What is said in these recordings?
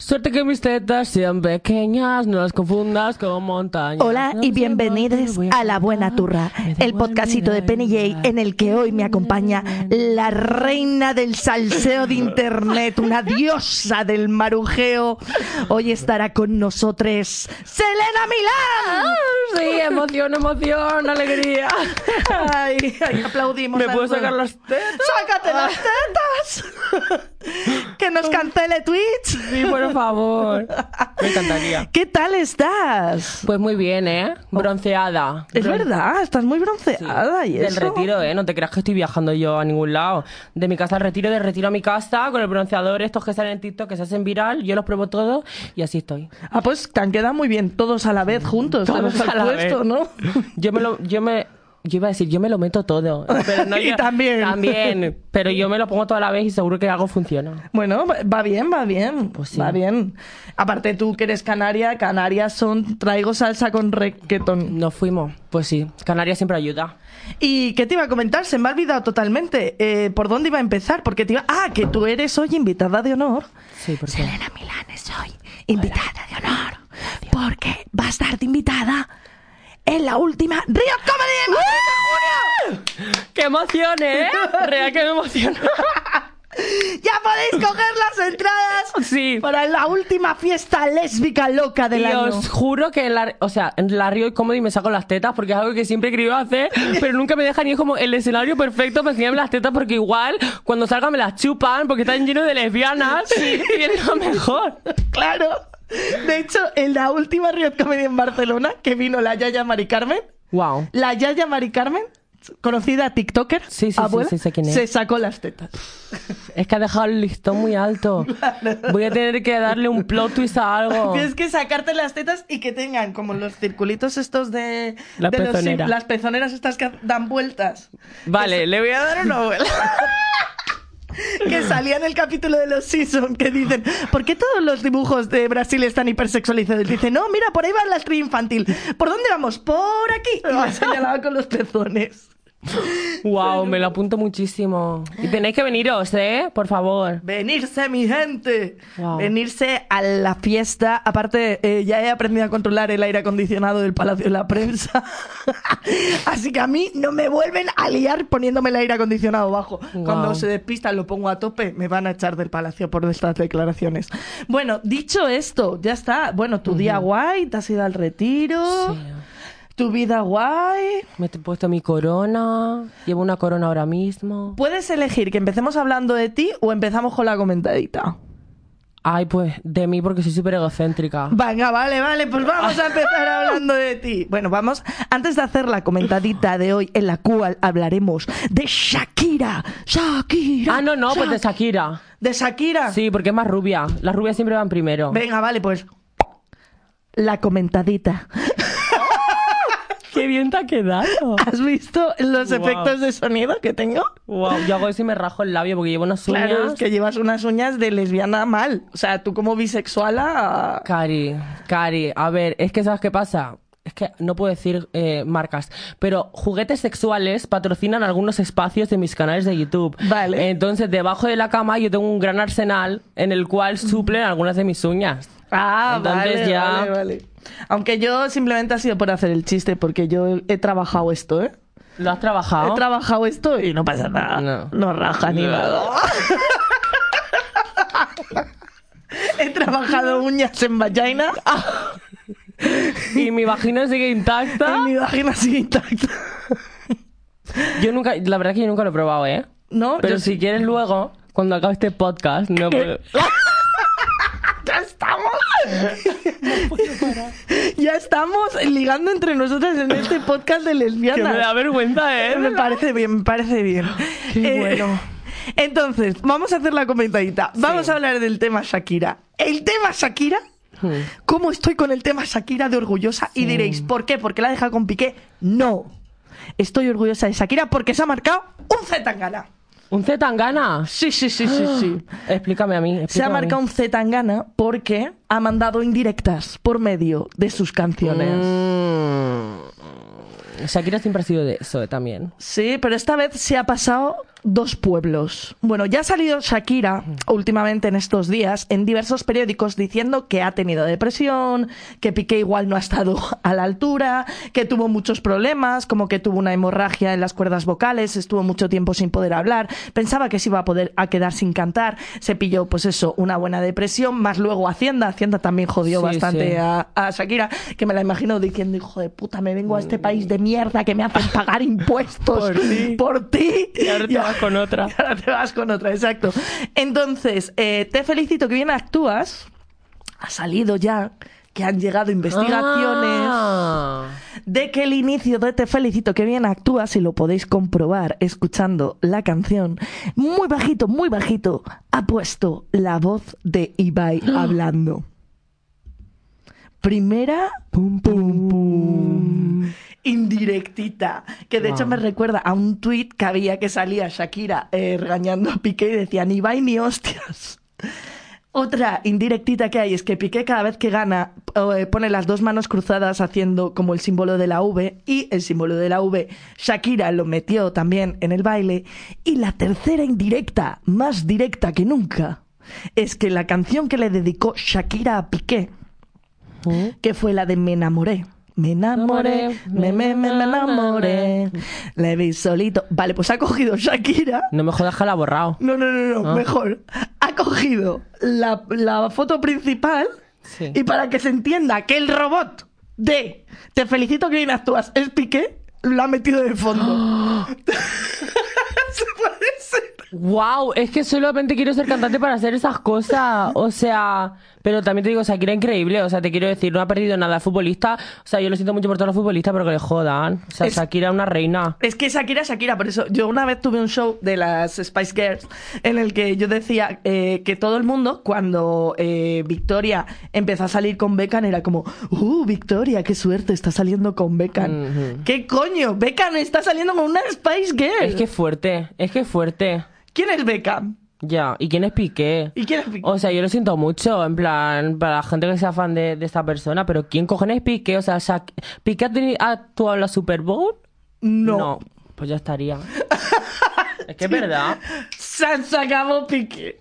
Suerte que mis tetas sean pequeñas, no las confundas con montañas. Hola y bienvenidos a La Buena Turra, el podcastito de Penny J en el que hoy me acompaña la reina del salseo de internet, una diosa del marujeo. Hoy estará con nosotros Selena Milán. Ah, Sí, emoción, emoción, alegría. Ay, ay, aplaudimos. ¿Me puedo sacar las tetas? ¡Sácate las tetas! Que nos cancele Twitch. Sí, por favor. Me encantaría. ¿Qué tal estás? Pues muy bien, ¿eh? Bronceada. Es Bron- verdad, estás muy bronceada y Del eso. retiro, ¿eh? No te creas que estoy viajando yo a ningún lado. De mi casa al retiro, de retiro a mi casa, con el bronceador, estos que salen en TikTok, que se hacen viral, yo los pruebo todos y así estoy. Ah, pues te han quedado muy bien todos a la vez juntos. Todos a la puesto, vez. ¿no? Yo me lo, yo me, yo iba a decir, yo me lo meto todo. Pero no Y yo- también. También. Pero yo me lo pongo toda la vez y seguro que algo funciona. Bueno, va- bien, va bien. Pues sí. Va bien. Aparte tú que eres canaria, Canarias son traigo salsa con reggaeton. Nos fuimos. Pues sí, Canarias siempre ayuda. ¿Y qué te iba a comentar? Se me ha olvidado totalmente. Eh, ¿Por dónde iba a empezar? Porque te iba... Ah, que tú eres hoy invitada de honor. Sí, porque. Selena Milán es hoy invitada de honor. Porque va a estar de invitada en la última Río Comedy en junio. ¡Qué emoción, eh! Real que me emociona. Ya podéis coger las entradas Sí. para la última fiesta lésbica loca del Y año. os juro que la, o sea, la Rio Comedy me saco las tetas porque es algo que siempre he querido hacer, pero nunca me dejan y es como el escenario perfecto para enseñarme las tetas porque igual cuando salga me las chupan porque están llenos de lesbianas y es lo mejor. Claro. De hecho, en la última Riot Comedy en Barcelona, que vino la Yaya Mari Carmen, Wow. la Yaya Mari Carmen, conocida TikToker, Sí, sí, abuela, sí, sé quién es. se sacó las tetas. Es que ha dejado el listón muy alto. Voy a tener que darle un plot twist a algo. Tienes que sacarte las tetas y que tengan como los circulitos estos de... La de los las pezoneras estas que dan vueltas. Vale, le voy a dar una vuelta. Que salía en el capítulo de los Simpsons que dicen ¿por qué todos los dibujos de Brasil están hipersexualizados? Dice, no, mira, por ahí va la estrella infantil. ¿Por dónde vamos? Por aquí. Y me señalaba con los pezones. Wow, me lo apunto muchísimo. Y tenéis que veniros, ¿eh? Por favor. Venirse, mi gente. Wow. Venirse a la fiesta. Aparte, eh, ya he aprendido a controlar el aire acondicionado del Palacio de la Prensa. Así que a mí no me vuelven a liar poniéndome el aire acondicionado bajo. Wow. Cuando se despistan, lo pongo a tope, me van a echar del Palacio por estas declaraciones. Bueno, dicho esto, ya está. Bueno, tu día guay, te has ido al retiro. Sí. Tu vida guay. Me he puesto mi corona. Llevo una corona ahora mismo. Puedes elegir que empecemos hablando de ti o empezamos con la comentadita. Ay, pues de mí porque soy súper egocéntrica. Venga, vale, vale, pues vamos a empezar hablando de ti. Bueno, vamos, antes de hacer la comentadita de hoy, en la cual hablaremos de Shakira. Shakira. Ah, no, no, pues de Shakira. ¿De Shakira? Sí, porque es más rubia. Las rubias siempre van primero. Venga, vale, pues. La comentadita. ¡Qué bien te ha quedado! ¿Has visto los Wow. efectos de sonido que tengo? Wow, yo hago eso y me rajo el labio porque llevo unas uñas. Claro, es que llevas unas uñas de lesbiana mal. O sea, tú como bisexuala. Cari, Cari, a ver, es que ¿sabes qué pasa? Es que no puedo decir eh, marcas, pero juguetes sexuales patrocinan algunos espacios de mis canales de YouTube. Vale. Entonces, debajo de la cama yo tengo un gran arsenal en el cual suplen algunas de mis uñas. Ah, Entonces vale, ya- vale, vale. Aunque yo simplemente ha sido por hacer el chiste, porque yo he trabajado esto, ¿eh? ¿Lo has trabajado? He trabajado esto y no pasa nada. No. No, raja ni No. nada. He trabajado uñas en vagina y mi vagina sigue intacta. y mi vagina sigue intacta. Yo nunca, la verdad es que yo nunca lo he probado, ¿eh? ¿No? Pero Yo si quieres luego, cuando acabe este podcast, no puedo... ¡Ya estamos! ya estamos ligando entre nosotras en este podcast de Que lesbianas. me da vergüenza, ¿eh? Me parece bien, me parece bien. Qué Eh, bueno. Entonces, vamos a hacer la comentadita. Vamos a hablar del tema Shakira. El tema Shakira. Hmm. ¿Cómo estoy con el tema Shakira de orgullosa? Y diréis, ¿por qué? ¿Porque la deja con Piqué? No. Estoy orgullosa de Shakira porque se ha marcado un Zetangana. ¿Un Zetangana? Sí, sí, sí, sí, sí. Explícame a mí. Se ha marcado un Zetangana porque ha mandado indirectas por medio de sus canciones. Mm. Shakira siempre ha sido de eso eh, también. Sí, pero esta vez se ha pasado dos pueblos. Bueno, ya ha salido Shakira últimamente en estos días en diversos periódicos diciendo que ha tenido depresión, que Piqué igual no ha estado a la altura, que tuvo muchos problemas, como que tuvo una hemorragia en las cuerdas vocales, estuvo mucho tiempo sin poder hablar, pensaba que se iba a poder a quedar sin cantar, se pilló pues eso, una buena depresión, más luego Hacienda, Hacienda también jodió Sí, bastante sí. a, a Shakira, que me la imagino diciendo, hijo de puta, me vengo a este país de mierda que me hacen pagar impuestos Por ti. por ti. Y ahora te vas con otra. Y ahora te vas con otra, exacto. Entonces, eh, te felicito que bien actúas. Ha salido ya que han llegado investigaciones Ah. de que el inicio de Te felicito que bien actúas, y lo podéis comprobar escuchando la canción, muy bajito, muy bajito, ha puesto la voz de Ibai hablando. Primera, pum, pum, pum. Indirectita, que de hecho me recuerda a un tuit que había que salía Shakira eh, regañando a Piqué y decía ni Ibai ni hostias. Otra indirectita que hay es que Piqué cada vez que gana eh, pone las dos manos cruzadas haciendo como el símbolo de la V y el símbolo de la V Shakira lo metió también en el baile. Y la tercera indirecta, más directa que nunca, es que la canción que le dedicó Shakira a Piqué, que fue la de Me enamoré. Me enamoré, me, me, me, me enamoré. Le vi solito. Vale, pues ha cogido Shakira No me jodas que la ha borrado. no, no, no, no, Ah. mejor. Ha cogido la, la foto principal Sí. y para que se entienda que el robot de Te felicito que bien actúas es Piqué, lo ha metido de fondo. Se puede ser. Wow, es que solamente quiero ser cantante para hacer esas cosas. O sea, pero también te digo, Shakira increíble. O sea, te quiero decir, no ha perdido nada futbolista. O sea, yo lo siento mucho por todos los futbolistas, pero que le jodan. O sea, Es- Shakira es una reina. Es que Shakira es Shakira, por eso yo una vez tuve un show de las Spice Girls en el que yo decía eh, que todo el mundo, cuando eh, Victoria empezó a salir con Beckham, era como, ¡Uh, Victoria, qué suerte, está saliendo con Beckham! ¿Qué coño? Beckham está saliendo con una Spice Girl. Es que fuerte, es que fuerte. ¿Quién es Beckham? Ya, ¿y quién es Piqué? ¿Y quién es Piqué? O sea, yo lo siento mucho, en plan, para la gente que sea fan de, de esta persona, pero ¿quién cojones es Piqué? O sea, ¿Piqué ha, ha actuado en la Super Bowl? no. pues ya estaría. es que es verdad. Se acabó Piqué.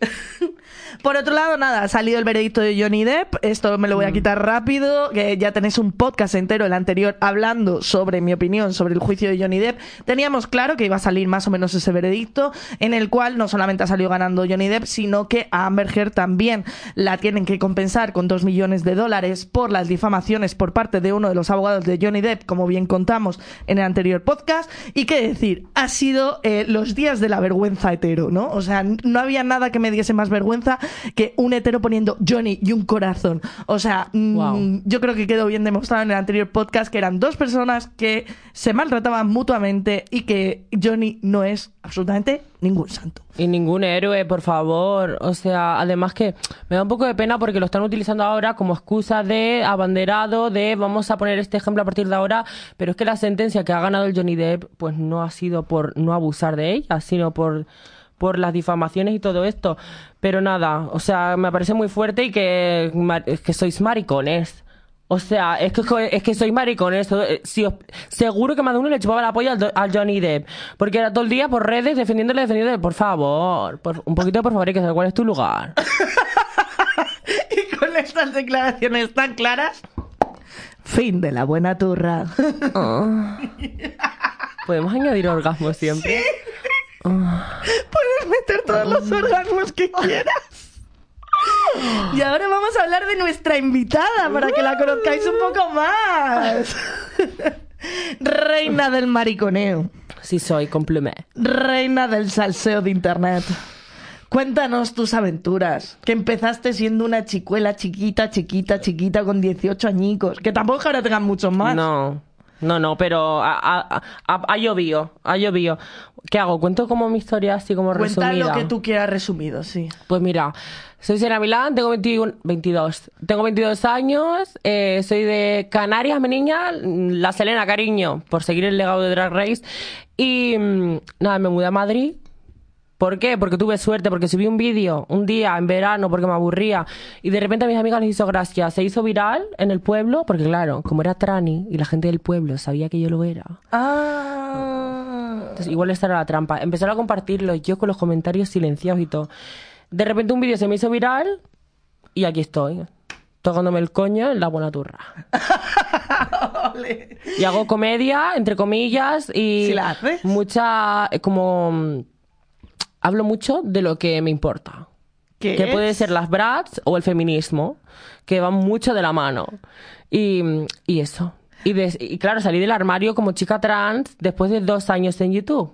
Por otro lado, nada, ha salido el veredicto de Johnny Depp. Esto me lo Mm. voy a quitar rápido, que ya tenéis un podcast entero, el anterior, hablando sobre mi opinión sobre el juicio de Johnny Depp. Teníamos claro que iba a salir más o menos ese veredicto, en el cual no solamente ha salido ganando Johnny Depp, sino que a Amber Heard también la tienen que compensar con dos millones de dólares por las difamaciones por parte de uno de los abogados de Johnny Depp, como bien contamos en el anterior podcast. Y qué decir, ha sido eh, los días de la vergüenza hetero, ¿no? O sea, no había nada que me diese más vergüenza que un hetero poniendo Johnny y un corazón. O sea, mm, yo creo que quedó bien demostrado en el anterior podcast que eran dos personas que se maltrataban mutuamente y que Johnny no es absolutamente ningún santo. Y ningún héroe, por favor. O sea, además que me da un poco de pena porque lo están utilizando ahora como excusa de abanderado, de vamos a poner este ejemplo a partir de ahora, pero es que la sentencia que ha ganado el Johnny Depp, pues no ha sido por no abusar de ella, sino por por las difamaciones y todo esto. Pero nada, o sea, me parece muy fuerte y que, que sois maricones. O sea, es que, es que sois maricones. Eh, Si os- seguro que más de uno le chupaba la polla al, al Johnny Depp. Porque era todo el día por redes defendiéndole, defendiéndole. Por favor, por- un poquito por favor, hay que saber cuál es tu lugar. Y con estas declaraciones tan claras, fin de la buena turra. Podemos añadir orgasmos siempre. Puedes meter todos los orgasmos que quieras. Y ahora vamos a hablar de nuestra invitada para que la conozcáis un poco más. Reina del mariconeo. Sí, soy, compliment. Reina del salseo de internet. Cuéntanos tus aventuras. Que empezaste siendo una chicuela chiquita, chiquita, chiquita con 18 añicos. Que tampoco ahora tengan muchos más. No, no, no, pero ha, ha, ha- ha llovido, ha llovido. ¿Qué hago? ¿Cuento como mi historia así como Cuenta resumida? lo que tú quieras resumido, sí. Pues mira, soy Sena Milán, tengo 21, 22. Tengo 22 años, eh, soy de Canarias, mi niña, la Selena, cariño, por seguir el legado de Drag Race. Y mm, nada, me mudé a Madrid. ¿Por qué? Porque tuve suerte, porque subí un vídeo un día en verano porque me aburría y de repente a mis amigas les hizo gracia. Se hizo viral en el pueblo porque claro, como era trani y la gente del pueblo sabía que yo lo era. Ah. Entonces, igual esta era la trampa. Empezaron a compartirlo yo con los comentarios silenciados y todo. De repente un vídeo se me hizo viral y aquí estoy, tocándome el coño en la buena turra. Y hago comedia, entre comillas, y ¿Sí la haces? mucha, como, hablo mucho de lo que me importa. ¿Qué Que es? puede ser las brats o el feminismo, que van mucho de la mano. Y, y eso. Y, claro, salí del armario como chica trans después de dos años en YouTube.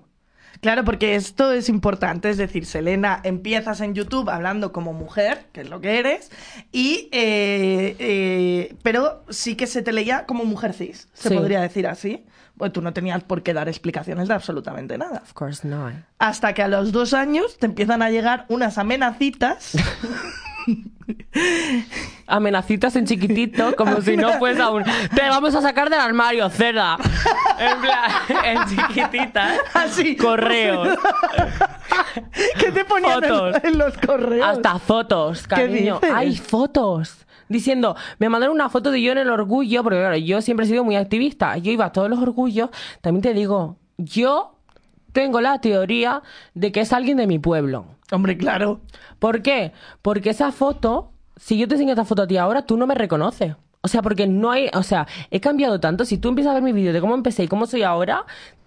Claro, porque esto es importante, es decir, Selena, empiezas en YouTube hablando como mujer, que es lo que eres, y eh, eh, pero sí que se te leía como mujer cis, se Sí. podría decir así. Pues tú no tenías por qué dar explicaciones de absolutamente nada. Of course not. Hasta que a los dos años te empiezan a llegar unas amenacitas. Amenacitas en chiquitito, como si no fuese aún. Te vamos a sacar del armario, cerda. En plan, en chiquitita. Así. Correos. que te ponían en- Fotos. En, los correos. Hasta fotos, cariño. Hay fotos. Diciendo, me mandaron una foto de yo en el orgullo, porque claro, yo siempre he sido muy activista. Yo iba a todos los orgullos. También te digo, yo tengo la teoría de que es alguien de mi pueblo. Hombre, claro. ¿Por qué? Porque esa foto, si yo te enseño esta foto a ti ahora, tú no me reconoces. O sea, porque no hay, o sea, he cambiado tanto. Si tú empiezas a ver mi vídeo de cómo empecé y cómo soy ahora,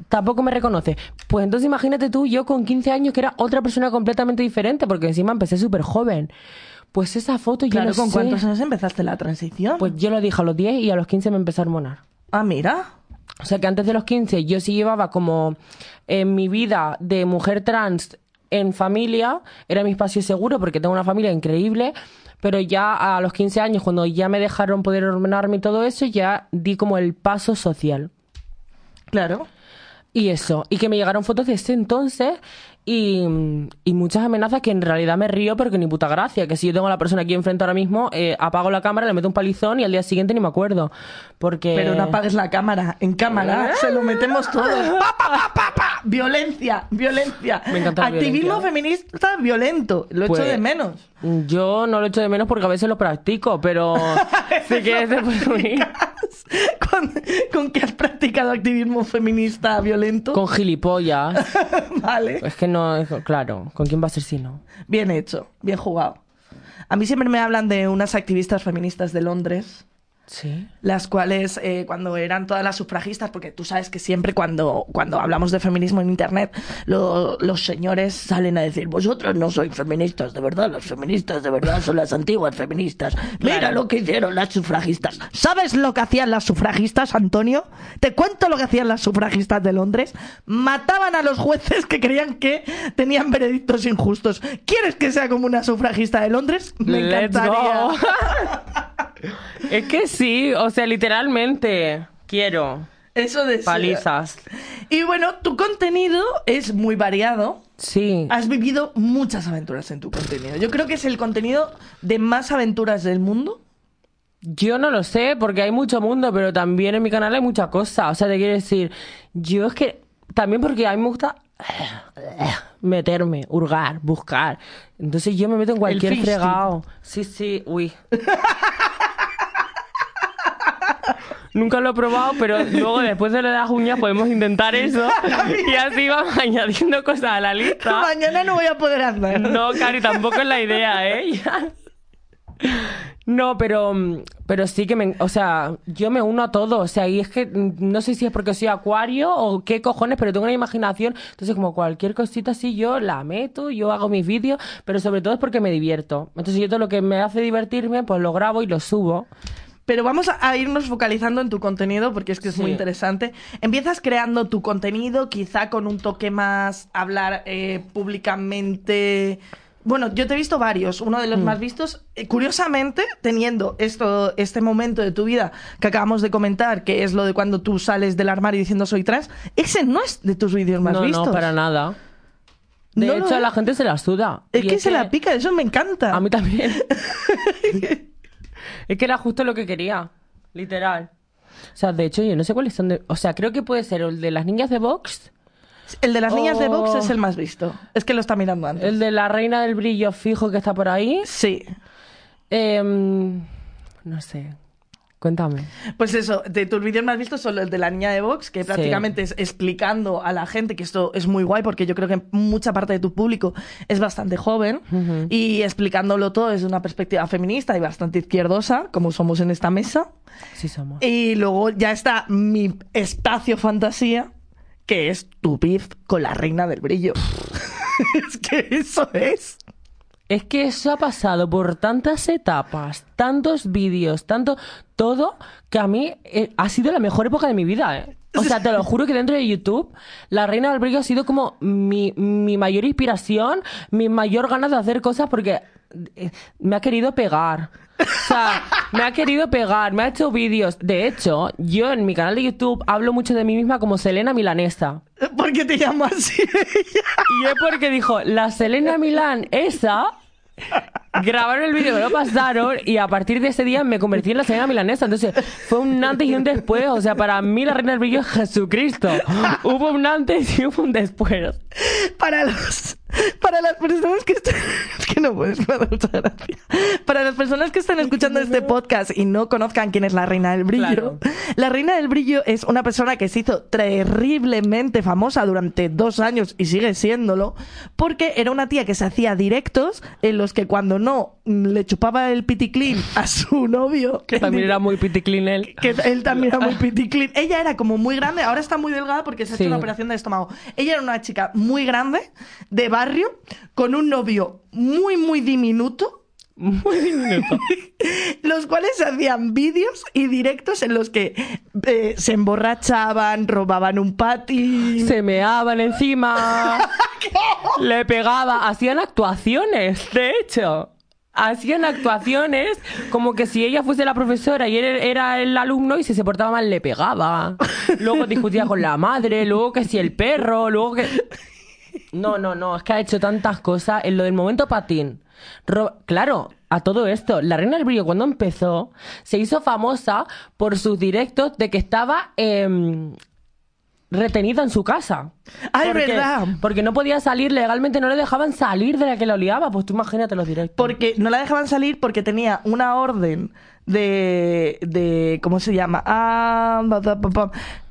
tampoco me reconoces. Pues entonces imagínate tú, yo con 15 años que era otra persona completamente diferente, porque encima empecé súper joven. Pues esa foto yo Claro, no ¿con sé. cuántos años empezaste la transición? Pues yo lo dije a los 10 y a los 15 me empecé a hormonar. Ah, mira. O sea que antes de los 15 yo sí llevaba como en mi vida de mujer trans en familia, era mi espacio seguro porque tengo una familia increíble, pero ya a los 15 años, cuando ya me dejaron poder hormonarme y todo eso, ya di como el paso social. Claro. Y eso, y que me llegaron fotos de ese entonces y, y muchas amenazas que en realidad me río porque ni puta gracia, que si yo tengo a la persona aquí enfrente ahora mismo, eh, apago la cámara, le meto un palizón y al día siguiente ni me acuerdo. Porque... Pero no apagues la cámara. En cámara se lo metemos todos. ¡Pa, pa, pa, pa! Violencia, violencia. Me encanta Activismo violencia. feminista violento. Lo echo Pues, de menos. Yo no lo echo de menos porque a veces lo practico, pero sí que puede unir. ¿Con, con qué has practicado activismo feminista violento? Con gilipollas. Vale. Es que no, claro, ¿con quién va a ser si no? Bien hecho, bien jugado. A mí siempre me hablan de unas activistas feministas de Londres, Sí. las cuales eh, cuando eran todas las sufragistas, porque tú sabes que siempre cuando, cuando hablamos de feminismo en Internet, lo- los señores salen a decir, vosotros no sois feministas, de verdad, las feministas de verdad son las antiguas feministas. Mira Claro. lo que hicieron las sufragistas. ¿Sabes lo que hacían las sufragistas, Antonio? Te cuento lo que hacían las sufragistas de Londres. Mataban a los jueces que creían que tenían veredictos injustos. ¿Quieres que sea como una sufragista de Londres? Me Let's encantaría. go. es que sí, o sea, literalmente quiero Eso de palizas. Y bueno, tu contenido es muy variado. Sí. Has vivido muchas aventuras en tu contenido. Yo creo que es el contenido de más aventuras del mundo. Yo no lo sé, porque hay mucho mundo, pero también en mi canal hay mucha cosa. O sea, te quiero decir, yo es que también porque a mí me gusta meterme, hurgar, buscar. Entonces yo me meto en cualquier fregado. Sí, sí, uy. Nunca lo he probado, pero luego después de lo de las uñas podemos intentar eso. Y así vamos añadiendo cosas a la lista. Mañana no voy a poder andar. No, Cari, tampoco es la idea, ¿eh? No, pero, pero sí que me... O sea, yo me uno a todo. O sea, y es que mm, no sé si es porque soy acuario o qué cojones, pero tengo una imaginación. Entonces, como cualquier cosita así, yo la meto, yo hago mis vídeos, pero sobre todo es porque me divierto. Entonces, yo todo lo que me hace divertirme, pues lo grabo y lo subo. Pero vamos a- irnos focalizando en tu contenido porque es que es muy interesante. Empiezas creando tu contenido, quizá con un toque más hablar eh, públicamente. Bueno, yo te he visto varios. Uno de los Mm. más vistos, eh, curiosamente, teniendo esto, este momento de tu vida que acabamos de comentar, que es lo de cuando tú sales del armario diciendo soy trans, ese no es de tus vídeos más no, vistos. no, para nada. De No hecho, a la gente se la suda. Es Y que se la pica, eso me encanta. A mí también. es que era justo lo que quería, literal. O sea, de hecho, yo no sé cuáles son de... O sea, creo que puede ser el de las niñas de Vox, El de las niñas de Vox es el más visto. Es que lo está mirando antes. el de la reina del brillo fijo que está por ahí. Sí. Em, no sé. Cuéntame. Pues eso, de tus vídeos más vistos son el de la niña de Vox, que prácticamente es explicando a la gente que esto es muy guay, porque yo creo que mucha parte de tu público es bastante joven, y explicándolo todo desde una perspectiva feminista y bastante izquierdosa, como somos en esta mesa. Sí somos. Y luego ya está mi espacio fantasía, que es tu beef con la reina del brillo. es que eso es. Es que eso ha pasado por tantas etapas, tantos vídeos, tanto todo, que a mí eh, ha sido la mejor época de mi vida, ¿eh? O sea, te lo juro que dentro de YouTube, La Reina del Brillo ha sido como mi, mi mayor inspiración, mi mayor ganas de hacer cosas porque eh, me ha querido pegar. O sea, me ha querido pegar, me ha hecho vídeos. De hecho, yo en mi canal de YouTube hablo mucho de mí misma como Selena Milanesa. ¿Por qué te llamo así? Y es porque dijo, la Selena Milán, esa, grabaron el vídeo, me lo pasaron y a partir de ese día me convertí en la Selena Milanesa. Entonces fue un antes y un después. O sea, para mí la reina del brillo es Jesucristo. Hubo un antes y hubo un después. Para los para las personas que están es que no puedes. Para las personas que están escuchando este podcast y no conozcan quién es la reina del brillo, Claro. la reina del brillo es una persona que se hizo terriblemente famosa durante dos años y sigue siéndolo porque era una tía que se hacía directos en los que cuando no le chupaba el piticlin a su novio Que también era muy piticlin él. que él también era muy piticlin. Ella era como muy grande, ahora está muy delgada porque se ha Sí. hecho una operación de estómago. Ella era una chica muy grande, de barrio, con un novio muy, muy diminuto, Muy diminuto. los cuales hacían vídeos y directos en los que eh, se emborrachaban, robaban un patín. Se meaban encima. Le pegaba. Hacían actuaciones, de hecho. Hacían actuaciones como que si ella fuese la profesora y él era el alumno y si se portaba mal le pegaba. Luego discutía con la madre, luego que si el perro, luego que... No, no, no, es que ha hecho tantas cosas en lo del momento patín. Ro- claro, a todo esto, la Reina del Brillo cuando empezó se hizo famosa por sus directos de que estaba em, retenida en su casa. Ah, es Porque- verdad. Porque no podía salir legalmente, no le dejaban salir de la que la liaba. Pues tú imagínate los directos. Porque no la dejaban salir porque tenía una orden de. de ¿Cómo se llama? Ah.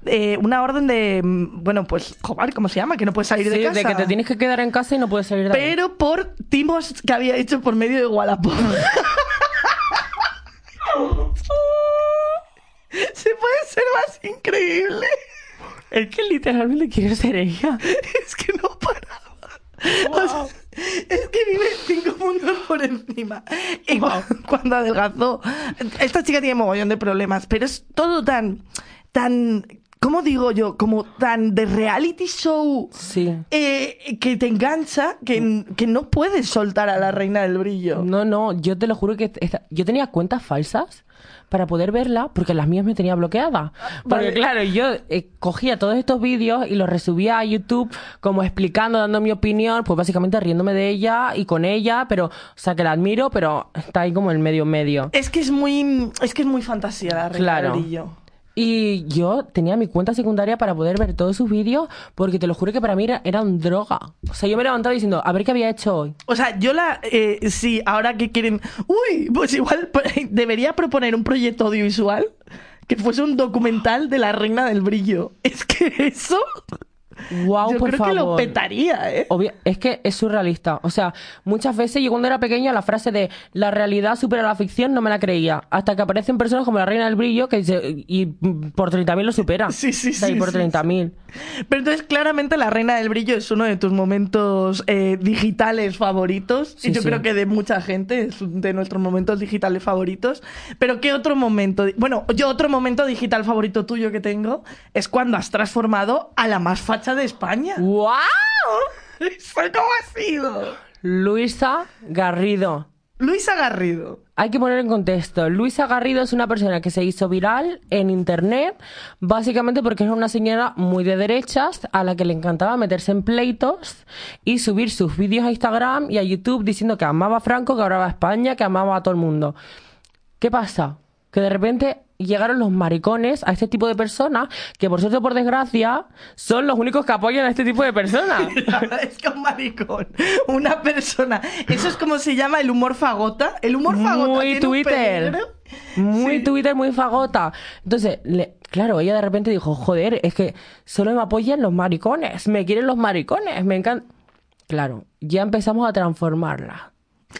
Eh, una orden de. mm, Bueno, pues, joder, ¿cómo se llama? Que no puedes salir Sí, de casa. de que te tienes que quedar en casa y no puedes salir de ahí. Pero por timos que había hecho por medio de Wallapop. Se puede ser más increíble. Es que literalmente quiero ser ella. Es que no paraba. O sea, es que vive cinco mundos por encima. Y cu- cuando adelgazó. Esta chica tiene mogollón de problemas, pero es todo tan. tan. ¿Cómo digo yo? Como tan de reality show. Sí. eh, que te engancha que, que no puedes soltar a la reina del brillo. No, no, yo te lo juro que esta- yo tenía cuentas falsas para poder verla porque las mías me tenía bloqueadas. Porque vale. claro, yo eh, cogía todos estos vídeos y los resubía a YouTube como explicando, dando mi opinión, pues básicamente riéndome de ella y con ella, pero, o sea, que la admiro, pero está ahí como en medio medio. Es que es muy. Es que es muy fantasía la Claro. Y yo tenía mi cuenta secundaria para poder ver todos sus vídeos porque te lo juro que para mí era, eran droga. O sea, yo me levantaba diciendo, a ver qué había hecho hoy. O sea, yo la. Eh, sí, ahora que quieren. Uy, pues igual p- debería proponer un proyecto audiovisual que fuese un documental de la reina del brillo. Es que eso. Wow, yo por creo favor. que lo petaría, ¿eh? Obvia- es que es surrealista. O sea, muchas veces yo cuando era pequeña la frase de la realidad supera la ficción no me la creía. Hasta que aparecen personas como la Reina del Brillo que dice, y por 30.000 lo supera. Sí, sí, O sea, y sí, por sí, 30.000. Pero entonces, claramente, la reina del brillo es uno de tus momentos eh, digitales favoritos. Sí, y yo sí. creo que de mucha gente es de nuestros momentos digitales favoritos. Pero, ¿qué otro momento? Bueno, yo otro momento digital favorito tuyo que tengo es cuando has transformado a la más facha de España. ¡Wow! ¿Eso cómo ha sido? Luisa Garrido. Luisa Garrido. Hay que poner en contexto. Luisa Garrido es una persona que se hizo viral en internet, básicamente porque era una señora muy de derechas a la que le encantaba meterse en pleitos y subir sus vídeos a Instagram y a YouTube diciendo que amaba a Franco, que amaba a España, que amaba a todo el mundo. ¿Qué pasa? Que de repente llegaron los maricones a este tipo de personas que por suerte o por desgracia son los únicos que apoyan a este tipo de personas. es que un maricón, una persona. Eso es como se llama el humor fagota. El humor fagota Muy tiene Twitter. Muy Sí. Twitter, muy fagota. Entonces, le- claro, ella de repente dijo, joder, es que solo me apoyan los maricones, me quieren los maricones, me encanta. Claro, ya empezamos a transformarla.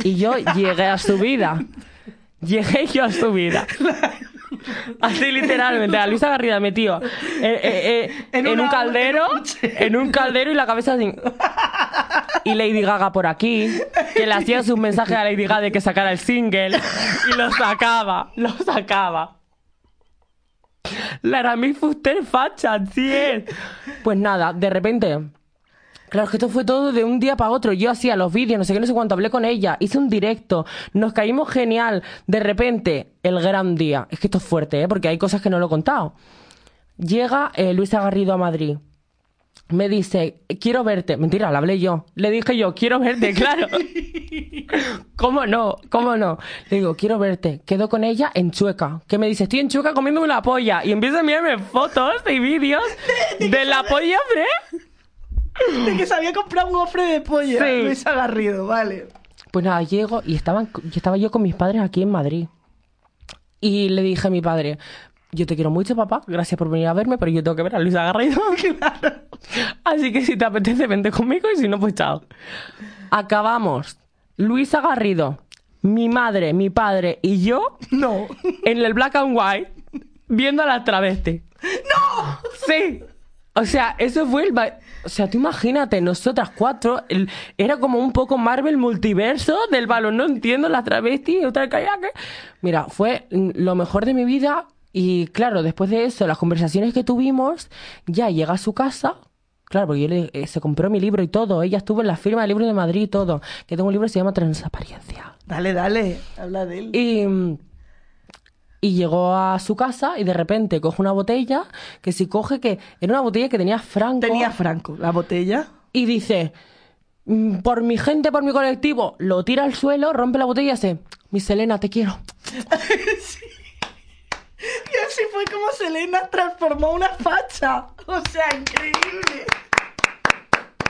Y yo llegué a su vida. Llegué yo a su vida. Así literalmente, a Luisa Garrida metió eh, eh, eh, En en, una- un caldero, en un coche. en un caldero y la cabeza así. Y Lady Gaga por aquí, que le hacía sus mensajes a Lady Gaga de que sacara el single y lo sacaba, lo sacaba. La Aramis Fuster facha, sí es. Pues nada, de repente. Claro, es que esto fue todo de un día para otro. Yo hacía los vídeos, no sé qué, no sé cuánto, hablé con ella, hice un directo, nos caímos genial. De repente, el gran día. Es que esto es fuerte, ¿eh? Porque hay cosas que no lo he contado. Llega eh, Luisa Garrido a Madrid. Me dice, quiero verte. Mentira, la hablé yo. Le dije yo, quiero verte, claro. ¿Cómo no? ¿Cómo no? Le digo, quiero verte. Quedo con ella en Chueca. Que me dice, estoy en Chueca comiéndome una polla. Y empieza a enviarme fotos y vídeos de la polla, ¿eh? De que se había comprado un gofre de pollo. Sí. Luisa Garrido, vale. Pues nada, llego y estaban, y estaba yo con mis padres aquí en Madrid. Y le dije a mi padre, yo te quiero mucho, papá, gracias por venir a verme, pero yo tengo que ver a Luisa Garrido. Así que si te apetece, vente conmigo y si no, pues chao. Acabamos. Luisa Garrido, mi madre, mi padre y yo No. en el black and white viendo a las travestis. ¡No! Sí. O sea, eso fue el... O sea, tú imagínate, nosotras cuatro, el- era como un poco Marvel multiverso del balón, no entiendo, las travestis, otra kayak. Mira, fue mm, lo mejor de mi vida y claro, después de eso, las conversaciones que tuvimos, ya llega a su casa, claro, porque yo le, eh, se compró mi libro y todo, ella estuvo en la firma del libro de Madrid y todo, que tengo un libro que se llama Transaparencia. Dale, dale. Habla de él. Y, mm, y llegó a su casa y de repente coge una botella, que si coge que era una botella que tenía Franco. Tenía Franco la botella. Y dice, "Mm, por mi gente, por mi colectivo, lo tira al suelo, rompe la botella y hace, mi Selena, te quiero. Y así fue como Selena transformó una facha. O sea, increíble.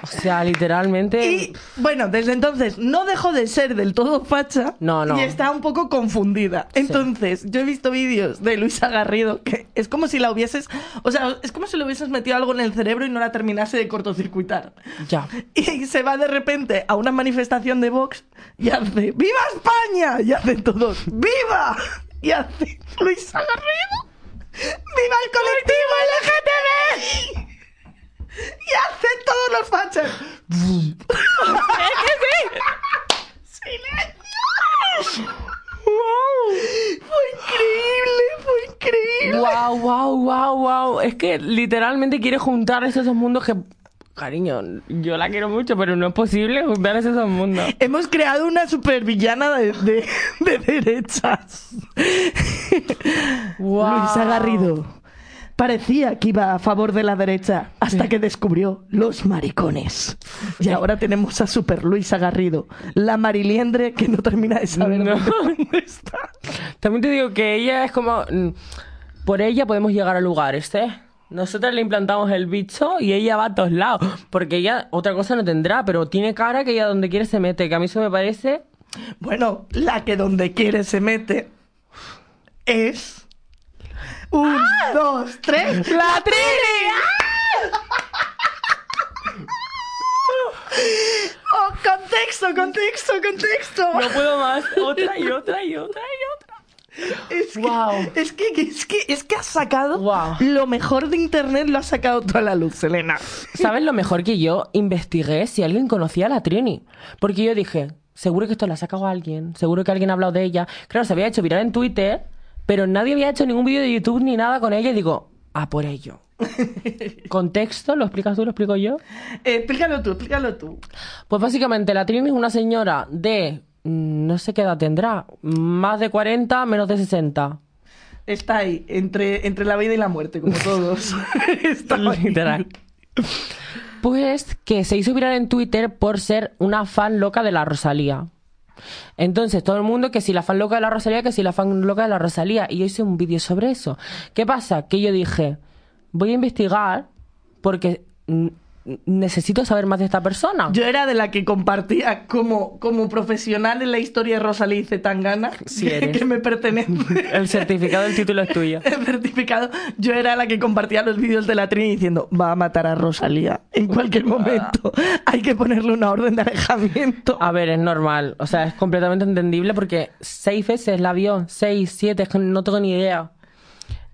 O sea, literalmente... Y bueno, desde entonces no dejó de ser del todo facha. No, no. Y está un poco confundida. Entonces, yo he visto vídeos de Luisa Garrido que es como si la hubieses. O sea, es como si le hubieses metido algo en el cerebro y no la terminase de cortocircuitar. Ya. Y se va de repente a una manifestación de Vox y hace ¡Viva España! Y hacen todos ¡Viva! Y hace Luisa Garrido ¡Viva el colectivo LGTB! Y hace todos los fachas. ¡Silencio! Fue increíble, fue increíble. Wow, wow, wow, wow. Es que literalmente quiere juntar esos dos mundos que... Cariño, yo la quiero mucho, pero no es posible juntar esos dos mundos. Hemos creado una supervillana de, de, de derechas. Wow. Luisa Garrido. Parecía que iba a favor de la derecha hasta que descubrió los maricones. Y ahora tenemos a Super Luisa Garrido, la mariliendre que no termina de saber No. dónde está. También te digo que ella es como... mm, Por ella podemos llegar a lugares, ¿eh? Nosotros le implantamos el bicho y ella va a todos lados. Porque ella otra cosa no tendrá, pero tiene cara que ella donde quiere se mete. Que a mí eso me parece... Bueno, la que donde quiere se mete es... Un, dos, tres... ¡La Trini! ¡Oh, contexto, contexto, contexto! No puedo más. Otra y otra y otra y otra. Es que, Guau. es que, es que, es que has sacado Guau. lo mejor de internet, lo has sacado toda la luz, Selena. ¿Sabes lo mejor que yo investigué si alguien conocía a la Trini? Porque yo dije, seguro que esto la ha sacado alguien, seguro que alguien ha hablado de ella. Claro, se había hecho viral en Twitter, pero nadie había hecho ningún vídeo de YouTube ni nada con ella y digo, a por ello. ¿Contexto? ¿Lo explicas tú? ¿Lo explico yo? Eh, explícalo tú, explícalo tú. Pues básicamente la Trini es una señora de... mm, No sé qué edad tendrá. Más de 40, menos de 60. Está ahí, entre, entre la vida y la muerte, como todos. Está. Literal. Pues que se hizo viral en Twitter por ser una fan loca de la Rosalía. Entonces, todo el mundo que si la fan loca de la Rosalía, que si la fan loca de la Rosalía. Y yo hice un vídeo sobre eso. ¿Qué pasa? Que yo dije, voy a investigar porque mm, necesito saber más de esta persona. Yo era de la que compartía como, como profesional en la historia de Rosalía y Zetangana, Sí que, que me pertenece. El certificado del título es tuyo. El certificado. Yo era la que compartía los vídeos de la Trini diciendo, va a matar a Rosalía en cualquier momento. Hay que ponerle una orden de alejamiento. A ver, es normal. O sea, es completamente entendible porque seis veces la vio. Seis, siete, es que no tengo ni idea.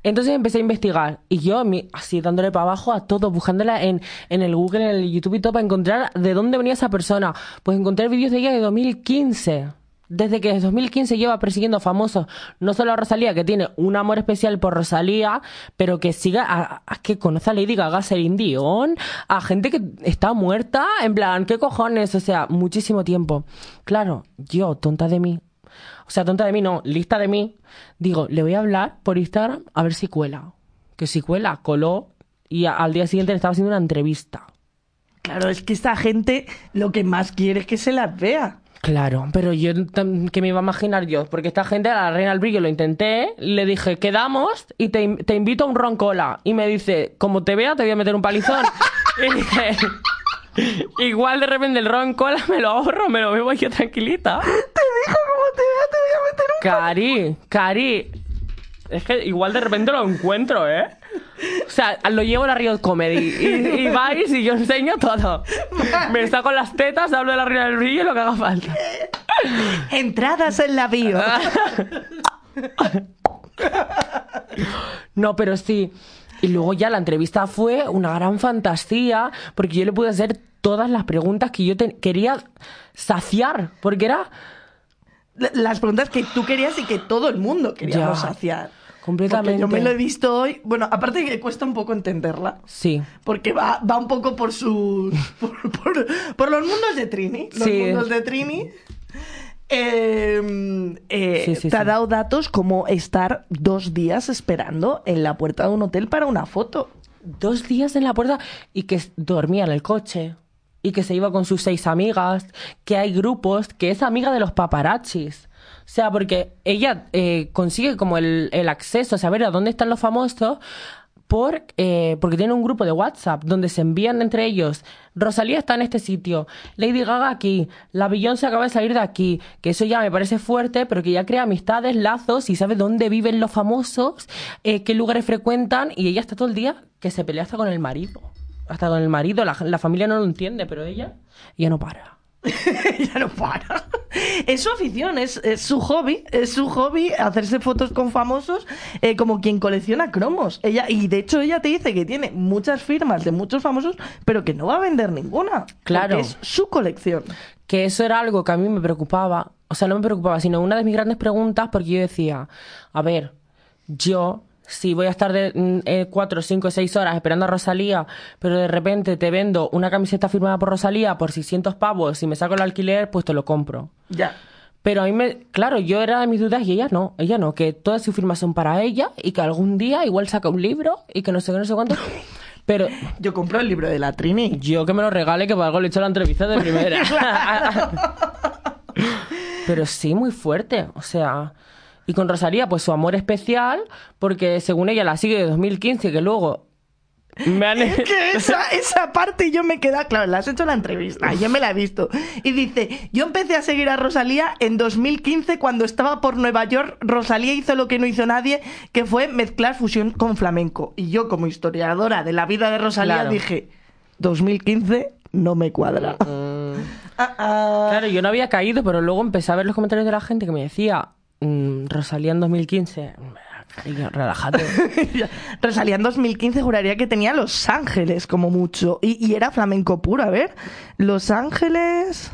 Entonces empecé a investigar. Y yo, así dándole para abajo a todo, buscándola en, en el Google, en el YouTube y todo, para encontrar de dónde venía esa persona. Pues encontré vídeos de ella de 2015. Desde que desde 2015 lleva persiguiendo famosos, no solo a Rosalía, que tiene un amor especial por Rosalía, pero que siga, a, a- que conoce a Lady Gaga, Celine Dion, a gente que está muerta, en plan, ¿qué cojones? O sea, muchísimo tiempo. Claro, yo, tonta de mí, o sea, tonta de mí, no, lista de mí, digo, le voy a hablar por Instagram a ver si cuela. Que si cuela, coló, y a- al día siguiente le estaba haciendo una entrevista. Claro, es que esta gente lo que más quiere es que se las vea. Claro, pero yo que me iba a imaginar yo, porque esta gente, a la reina del brillo lo intenté, le dije, quedamos y te, te invito a un ron cola. Y me dice, como te vea, te voy a meter un palizón. y dije, igual de repente el ron cola me lo ahorro, me lo bebo yo tranquilita. Te dijo como te vea, te voy a meter un... Cari, Cari. Es que igual de repente lo encuentro, ¿eh? O sea, lo llevo a la Riot Comedy y, y vais y yo enseño todo. Me saco las tetas, hablo de la Reina del Brillo y lo que haga falta. Entradas en la bio. No, pero sí. Y luego ya la entrevista fue una gran fantasía porque yo le pude hacer todas las preguntas que yo te- quería saciar. Porque era Las preguntas que tú querías y que todo el mundo queríamos Ya, saciar. completamente. Porque yo me lo he visto hoy. Bueno, aparte que cuesta un poco entenderla. Sí. Porque va, va un poco por sus. Por, por- por los mundos de Trini. Los Sí. mundos de Trini. Eh, eh, Sí, sí, te ha sí. dado datos como estar dos días esperando en la puerta de un hotel para una foto. dos días en la puerta y que dormía en el coche y que se iba con sus seis amigas, que hay grupos, que es amiga de los paparazzis. O sea, porque ella eh, consigue como el, el acceso a saber a dónde están los famosos por, eh, porque tiene un grupo de WhatsApp donde se envían entre ellos Rosalía está en este sitio, Lady Gaga aquí, la Beyoncé acaba de salir de aquí, que eso ya me parece fuerte, pero que ya crea amistades, lazos y sabe dónde viven los famosos, eh, qué lugares frecuentan y ella está todo el día que se pelea hasta con el marido. Hasta con el marido, la, la familia no lo entiende, pero ella, ella no para. ya no para. Es su afición, es, es su hobby, es su hobby hacerse fotos con famosos eh, como quien colecciona cromos. Ella, y de hecho ella te dice que tiene muchas firmas de muchos famosos, pero que no va a vender ninguna. Claro. Es su colección. que eso era algo que a mí me preocupaba. O sea, no me preocupaba, sino una de mis grandes preguntas, porque yo decía, a ver, yo, si voy a estar de mm, eh, cuatro, cinco, seis horas esperando a Rosalía, pero de repente te vendo una camiseta firmada por Rosalía por 600 pavos y me saco el alquiler, pues te lo compro. Ya. Pero a mí me, claro, yo era de mis dudas y ella no, ella no, que todas sus firmas son para ella y que algún día igual saca un libro y que no sé qué, no sé cuánto. Pero Yo compro el libro de la Trini. yo que me lo regale, que por algo le he hecho la entrevista de primera. Pero sí, muy fuerte. O sea, y con Rosalía, pues su amor especial, porque según ella la sigue de 2015, que luego me han... Que esa, esa parte yo me queda, claro, le has hecho la entrevista, yo me la he visto. Y dice, yo empecé a seguir a Rosalía en 2015 cuando estaba por Nueva York. Rosalía hizo lo que no hizo nadie, que fue mezclar fusión con flamenco. Y yo como historiadora de la vida de Rosalía Claro. dije, 2015 no me cuadra. Ah, ah. Claro, yo no había caído, pero luego empecé a ver los comentarios de la gente que me decía, mm, Rosalía en 2015, y yo, relájate. Rosalía en 2015 juraría que tenía Los Ángeles como mucho. Y, y era flamenco puro, a ver. Los Ángeles...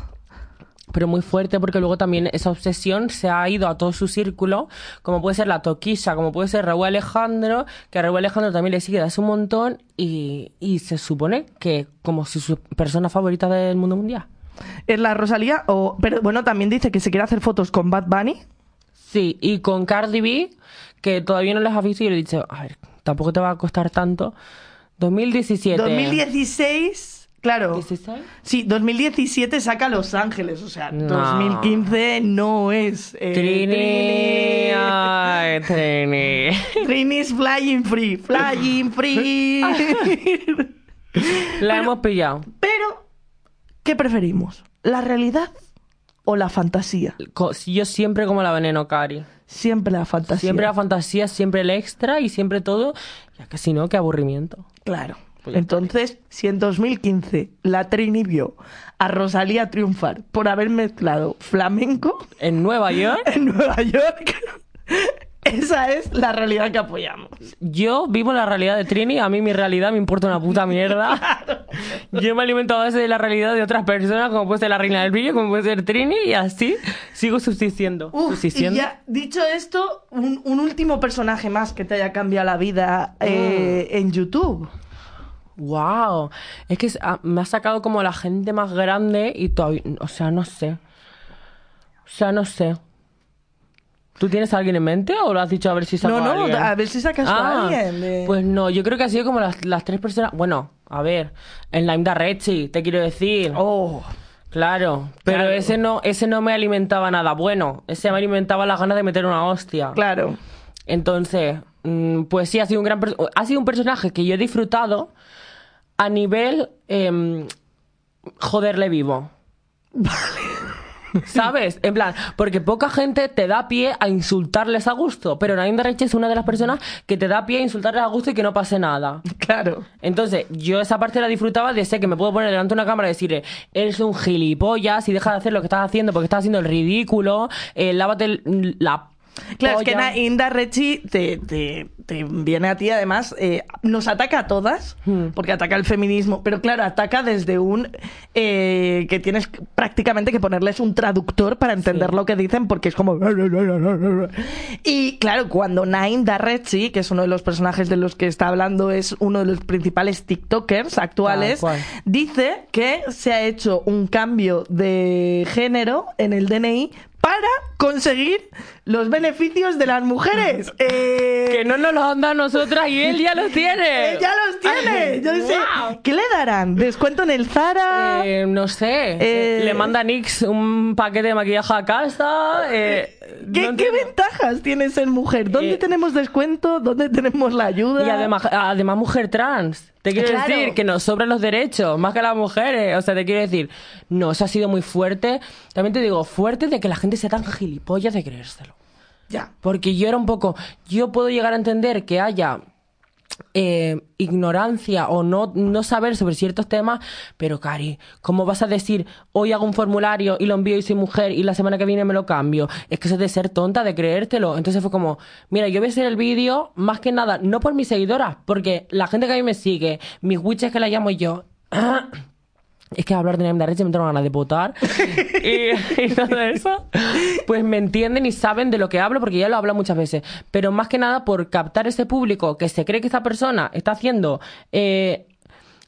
pero muy fuerte porque luego también esa obsesión se ha ido a todo su círculo, como puede ser la Toquilla, como puede ser Raúl Alejandro, que a Raúl Alejandro también le sigue hace un montón y, y se supone que como si su persona favorita del mundo mundial. ¿Es la Rosalía? O, pero bueno, también dice que se quiere hacer fotos con Bad Bunny. Sí, y con Cardi B, que todavía no les ha visto y le dicho, a ver, tampoco te va a costar tanto. 2017. 2016, claro. 16. Sí, 2017 saca Los Ángeles, o sea, No. 2015 no es. eh, Trini, ay, Trini. Trini. Trini's flying free, flying free. La hemos pillado. Pero, ¿qué preferimos? ¿La realidad o la fantasía? Yo siempre como la veneno, Cari. Siempre la fantasía. Siempre la fantasía, siempre el extra y siempre todo. Ya que si no, qué aburrimiento. Claro. Pues Entonces, si en 2015 la Trini vio a Rosalía triunfar por haber mezclado flamenco En Nueva York, en Nueva York, esa es la realidad que apoyamos. yo vivo la realidad de Trini. A mí mi realidad me importa una puta mierda. Yo me alimento a base de la realidad de otras personas, como puede ser la reina del vídeo, como puede ser Trini, y así sigo subsistiendo. Uf, y ya, dicho esto, un, un último personaje más que te haya cambiado la vida eh, Mm. en YouTube. Wow, es que ah, me ha sacado como la gente más grande y todavía, o sea, no sé. O sea, no sé. ¿Tú tienes a alguien en mente o lo has dicho a ver si saco No, a no, alguien? a ver si sacas tú a Ah, alguien. de- Pues no, yo creo que ha sido como las, las tres personas. Bueno, a ver, el Naim Darrechi, te quiero decir. Oh, Claro, pero Claro. ese no ese no me alimentaba nada bueno. Ese me alimentaba las ganas de meter una hostia. claro. Entonces, mm, pues sí, ha sido un gran ha sido un personaje que yo he disfrutado a nivel em, joderle vivo. ¿Sabes? En plan, porque poca gente te da pie a insultarles a gusto, pero Naim Darrechi es una de las personas que te da pie a insultarles a gusto y que no pase nada. Claro. Entonces, yo esa parte la disfrutaba de sé que me puedo poner delante de una cámara y decirle, eres un gilipollas y deja de hacer lo que estás haciendo porque estás haciendo el ridículo, eh, lávate la Claro, es que polla". Na- Inda Rechi te, te- te viene a ti, además, eh, nos ataca a todas, Hmm. porque ataca el feminismo, pero claro, ataca desde un eh, que tienes prácticamente que ponerles un traductor para entender Sí. lo que dicen, porque es como... Y claro, cuando Naim Darrechi, que es uno de los personajes de los que está hablando, es uno de los principales TikTokers actuales, dice que se ha hecho un cambio de género en el DNI para conseguir los beneficios de las mujeres. Eh, Que no nos los han dado a nosotras y él ya los tiene. eh, ya los tiene. Yo sé. Guau. ¿Qué le darán? ¿Descuento en el Zara? Eh, no sé. Eh, Le manda a Nix un paquete de maquillaje a casa. ¿Qué, no qué ventajas tiene ser mujer? ¿Dónde tenemos descuento? ¿Dónde tenemos la ayuda? Y además, además mujer trans. Te quiero Claro. decir que nos sobran los derechos, más que las mujeres. O sea, te quiero decir, no, eso ha sido muy fuerte. También te digo, fuerte de que la gente sea tan gilipollas de creérselo. Ya. Porque yo era un poco, yo puedo llegar a entender que haya eh, ignorancia o no, no saber sobre ciertos temas, pero Cari, ¿cómo vas a decir hoy hago un formulario y lo envío y soy mujer y la semana que viene me lo cambio? Es que eso es de ser tonta, de creértelo. Entonces fue como, mira, yo voy a hacer el vídeo más que nada, no por mis seguidoras, porque la gente que a mí me sigue, mis witches que la llamo yo, es que hablar de Naim Darrechi me tengo ganas de votar y, y todo eso, pues me entienden y saben de lo que hablo porque ya lo hablo muchas veces. Pero más que nada por captar ese público que se cree que esta persona está haciendo. Eh,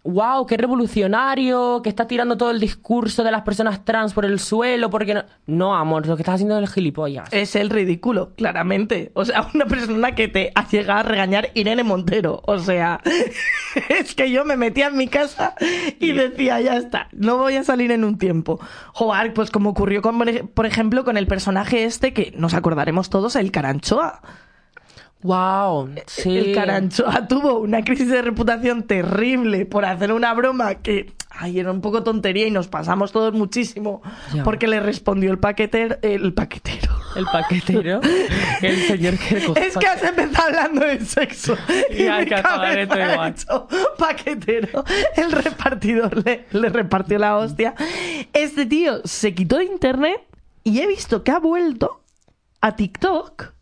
Wow, qué revolucionario, que está tirando todo el discurso de las personas trans por el suelo, porque no. No, amor, lo que estás haciendo es el gilipollas. Es el ridículo, claramente. O sea, una persona que te ha llegado a regañar Irene Montero. O sea, es que yo me metía en mi casa y decía, ya está, no voy a salir en un tiempo. Joder, pues como ocurrió, con, por ejemplo, con el personaje este que nos acordaremos todos, el Caranchoa. Wow, sí. El Caranchoa tuvo una crisis de reputación terrible por hacer una broma que ay, era un poco tontería y nos pasamos todos muchísimo porque le respondió el paquetero, el paquetero. El paquetero, el señor que Es que has empezado hablando de sexo. Y esto ha igual. hecho paquetero. El repartidor le, le repartió la hostia. Este tío se quitó de internet y he visto que ha vuelto a TikTok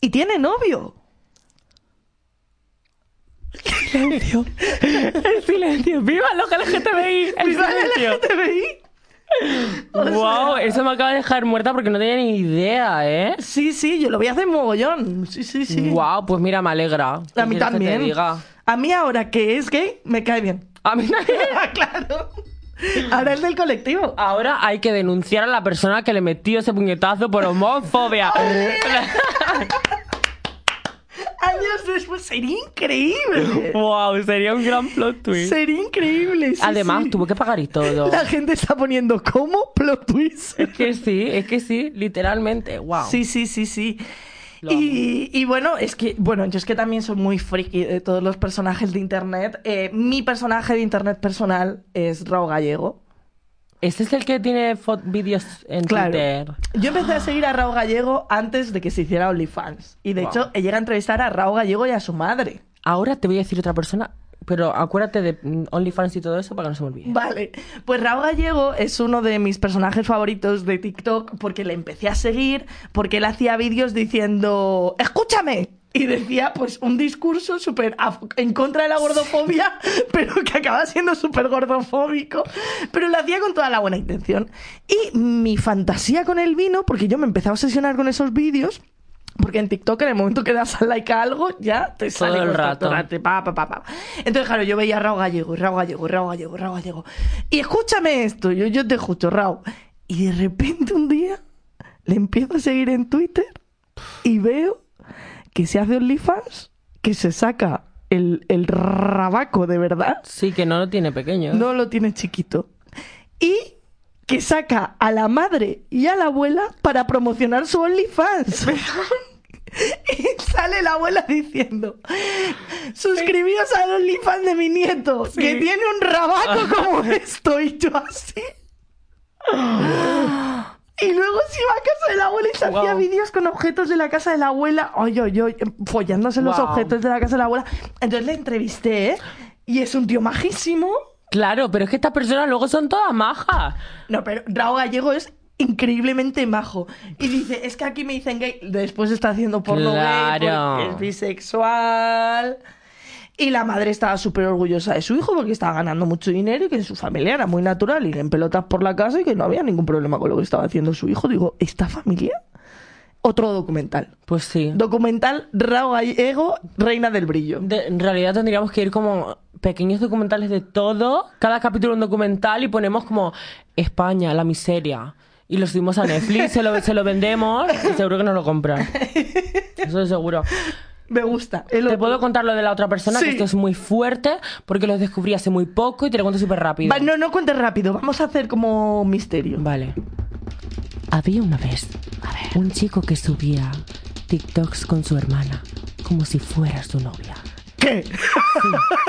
y tiene novio. silencio. El silencio. ¡Viva los LGTBI! El ¡Viva el silencio. LGTBI! O wow, sea- eso me acaba de dejar muerta porque no tenía ni idea, ¿eh? Sí, sí, yo lo voy a hacer mogollón. Sí, sí, sí. Wow, pues mira, me alegra. ¿Qué A mí también. diga? A mí ahora que es gay, me cae bien. A mí también. claro. Ahora es del colectivo. Ahora hay que denunciar a la persona que le metió ese puñetazo por homofobia. Años después, sería increíble. wow, sería un gran plot twist. Sería increíble. sí, Además, sí. tuvo que pagar y todo. La gente está poniendo como plot twist. Es que sí, es que sí, literalmente. Wow. Sí, sí, sí, sí. Y, y bueno, es que, bueno, yo es que también soy muy friki de todos los personajes de internet. Eh, mi personaje de internet personal es Raúl Gallego. Este es el que tiene vídeos en Claro. Twitter. Yo empecé a seguir a Raúl Gallego antes de que se hiciera OnlyFans. Y de Wow. hecho, llega a entrevistar a Raúl Gallego y a su madre. Ahora te voy a decir otra persona, pero acuérdate de mm, OnlyFans y todo eso para que no se me olvide. Vale, pues Raúl Gallego es uno de mis personajes favoritos de TikTok porque le empecé a seguir, porque él hacía vídeos diciendo, escúchame. Y decía, pues, un discurso súper en contra de la gordofobia, pero que acaba siendo súper gordofóbico. Pero lo hacía con toda la buena intención. Y mi fantasía con el vino, porque yo me empecé a obsesionar con esos vídeos, porque en TikTok, en el momento que das al like a algo, ya te Todo sale el rato. pa, pa, pa, pa. Entonces, claro, yo veía a Raúl Gallego, Raúl Gallego, Raúl Gallego, y Raúl Gallego. Y escúchame esto, yo, yo te escucho, Raúl. Y de repente un día le empiezo a seguir en Twitter y veo que se hace OnlyFans, que se saca el, el rabaco de verdad, Sí, que no lo tiene pequeño. no lo tiene chiquito. Y que saca a la madre y a la abuela para promocionar su OnlyFans. Y sale la abuela diciendo, suscribíos al OnlyFans de mi nieto, que tiene un rabaco como esto, y yo así. Y luego se iba a casa de la abuela y se hacía vídeos con objetos de la casa de la abuela. Ay, ay, ay, follándose los objetos de la casa de la abuela. Entonces le entrevisté, ¿eh? Y es un tío majísimo. Claro, pero es que estas personas luego son todas majas. No, pero Raúl Gallego es increíblemente majo. Y dice, es que aquí me dicen gay. Después está haciendo porno gay Claro. porque es bisexual. Y la madre estaba súper orgullosa de su hijo porque estaba ganando mucho dinero y que en su familia era muy natural ir en pelotas por la casa y que no había ningún problema con lo que estaba haciendo su hijo. Digo, ¿esta familia? Otro documental. Pues sí. Documental Raúl Gallego, Reina del Brillo. De- en realidad tendríamos que ir como pequeños documentales de todo, cada capítulo un documental y ponemos como España, la miseria. Y lo subimos a Netflix, se, lo, se lo vendemos y seguro que nos lo compran. Eso es seguro. Me gusta. El Te puedo contar lo de la otra persona, Sí. que esto es muy fuerte, porque lo descubrí hace muy poco y te lo cuento súper rápido. Va, no, no cuentes rápido. Vamos a hacer como misterio. Vale. Había una vez un chico que subía TikToks con su hermana, como si fuera su novia. ¿Qué?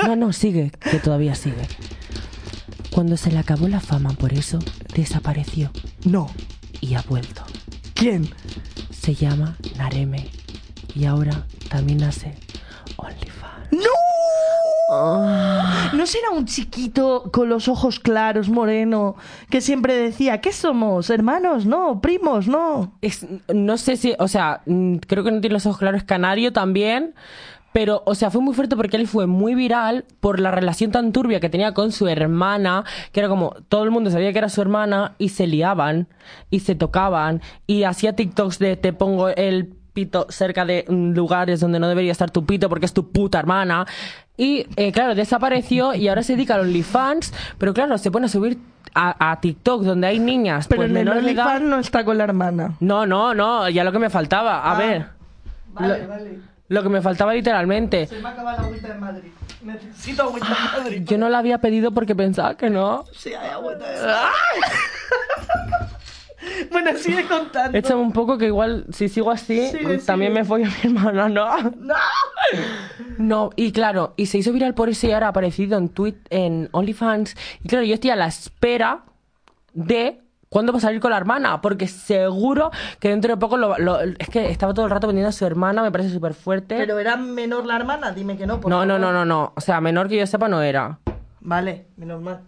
No, no, sigue, que todavía sigue. Cuando se le acabó la fama por eso, desapareció No. y ha vuelto. ¿Quién? Se llama Nareme y ahora también hace OnlyFans. ¡No! ¿No será un chiquito con los ojos claros, moreno, que siempre decía, ¿qué somos? ¿Hermanos? No, primos, no. Es- no sé si, o sea, mm, creo que no tiene los ojos claros, es canario también. Pero, o sea, fue muy fuerte porque él fue muy viral por la relación tan turbia que tenía con su hermana, que era como todo el mundo sabía que era su hermana y se liaban y se tocaban y hacía TikToks de te pongo el pito cerca de mm, lugares donde no debería estar tu pito porque es tu puta hermana. Y, eh, claro, desapareció y ahora se dedica a los OnlyFans, pero claro, se pone a subir a, a TikTok donde hay niñas Pero pues, en el de edad. OnlyFans no está con la hermana. No, no, no, ya lo que me faltaba. A Ah. ver, Vale, Lo- vale. lo que me faltaba literalmente. Se me acaba la agüita de Madrid. Necesito agüita de Madrid. Yo no la había pedido porque pensaba que no. Sí, hay agüita de Bueno, sigue contando. Échame un poco que igual si sigo así, Sigue, también sigue. me a mi hermana, ¿no? ¡No! No, y claro, y se hizo viral por eso y ahora ha aparecido en tweet en OnlyFans. Y claro, yo estoy a la espera de cuándo va a salir con la hermana, porque seguro que dentro de poco lo, lo- es que estaba todo el rato vendiendo a su hermana, me parece súper fuerte. ¿Pero era menor la hermana? Dime que no, por no, no, no, no, no. O sea, menor que yo sepa no era. Vale, menos mal.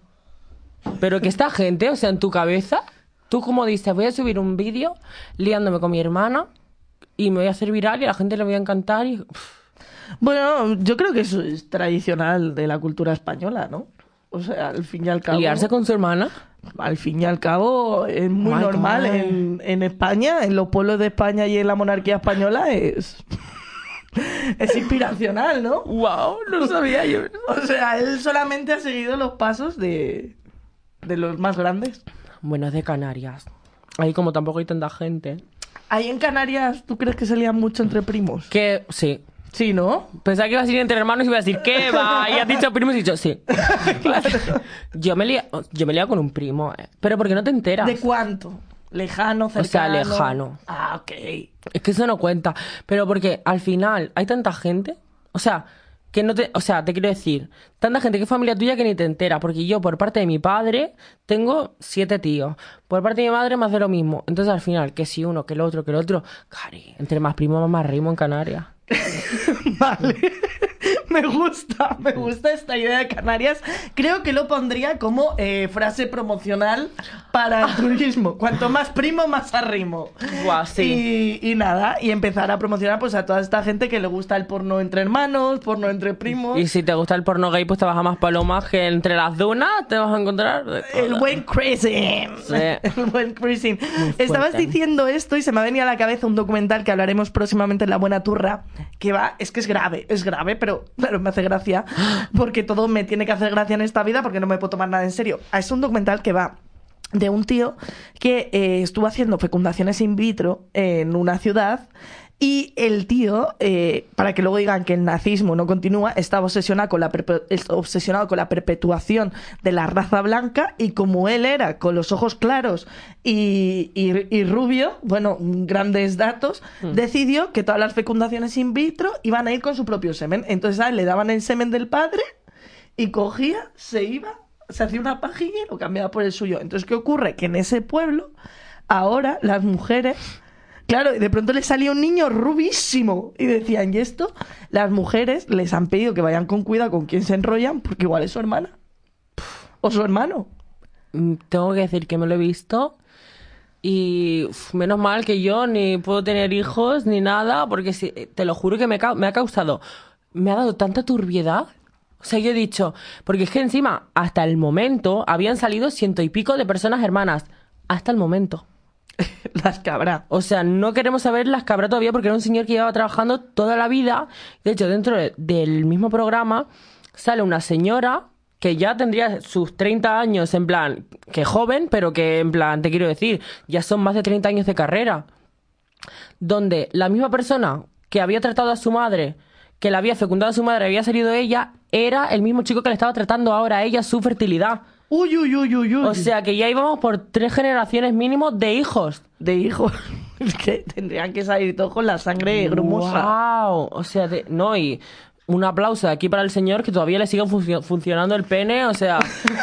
Pero que esta gente, o sea, en tu cabeza, tú como dices, voy a subir un vídeo liándome con mi hermana y me voy a hacer viral y a la gente le voy a encantar y... Bueno, yo creo que eso es tradicional de la cultura española, ¿no? O sea, al fin y al cabo. liarse con su hermana. Al fin y al cabo es muy normal en, en España, en los pueblos de España y en la monarquía española es. es inspiracional, ¿no? ¡Wow! No sabía yo. O sea, él solamente ha seguido los pasos de, de los más grandes. Bueno, es de Canarias. Ahí como tampoco hay tanta gente. Ahí en Canarias, ¿tú crees que se lían mucho entre primos? Que sí. Sí, ¿no? Pensaba que iba a decir entre hermanos y iba a decir, ¿qué va? Y has dicho primos y dicho, sí. Yo me lía, yo me con un primo, eh. pero porque no te enteras. ¿De cuánto? Lejano, sea, cercano. lejano. Ah, ok. Es que eso no cuenta. Pero porque al final hay tanta gente. O sea, que no te. O sea, te quiero decir, tanta gente que es familia tuya que ni te entera. Porque yo, por parte de mi padre, tengo siete tíos. Por parte de mi madre, más de lo mismo. Entonces, al final, que si uno, que el otro, que el otro. Cari, entre más primo, más rimo en Canarias. Vale. me gusta, me gusta esta idea de Canarias. Creo que lo pondría como eh, frase promocional para el turismo. Cuanto más primo, más arrimo. Guau, sí. Y, y nada, y empezar a promocionar pues a toda esta gente que le gusta el porno entre hermanos, porno entre primos. Y si te gusta el porno gay, pues te vas a más palomas que entre las dunas te vas a encontrar. El buen cruising. Sí. El buen fuerte. Estabas diciendo esto y se me ha venido a la cabeza un documental que hablaremos próximamente en La Buena Turra, que va, es que es grave, es grave, pero claro, me hace gracia, porque todo me tiene que hacer gracia en esta vida porque no me puedo tomar nada en serio. Es un documental que va de un tío que eh, estuvo haciendo fecundaciones in vitro en una ciudad y el tío, eh, para que luego digan que el nazismo no continúa, estaba obsesionado con, la obsesionado con la perpetuación de la raza blanca y como él era con los ojos claros y, y- y rubio, bueno, grandes datos, decidió que todas las fecundaciones in vitro iban a ir con su propio semen. Entonces a él le daban el semen del padre y cogía, se iba, se hacía una pajilla y lo cambiaba por el suyo. Entonces, ¿qué ocurre? Que en ese pueblo, ahora las mujeres, claro, y de pronto le salía un niño rubísimo y decían, ¿y esto? Las mujeres les han pedido que vayan con cuidado con quién se enrollan, porque igual es su hermana. O su hermano. Mm, Tengo que decir que me lo he visto. Y menos mal que yo ni puedo tener hijos ni nada, porque si, te lo juro que me, me ha causado, me ha dado tanta turbiedad. O sea, yo he dicho, porque es que encima, hasta el momento, habían salido ciento y pico de personas hermanas. Hasta el momento. Las cabras. O sea, no queremos saber las cabras todavía porque era un señor que llevaba trabajando toda la vida. De hecho, dentro de- del mismo programa sale una señora que ya tendría sus 30 años, en plan, que joven, pero que en plan, te quiero decir, ya son más de 30 años de carrera. Donde la misma persona que había tratado a su madre, que la había fecundado a su madre, había salido ella, era el mismo chico que le estaba tratando ahora a ella su fertilidad. Uy, uy, uy, uy, uy. O sea que ya íbamos por tres generaciones mínimo de hijos. de hijos. Es que tendrían que salir todos con la sangre grumosa. Wow. O sea, de- no, y un aplauso aquí para el señor que todavía le sigue funcio- funcionando el pene. O sea,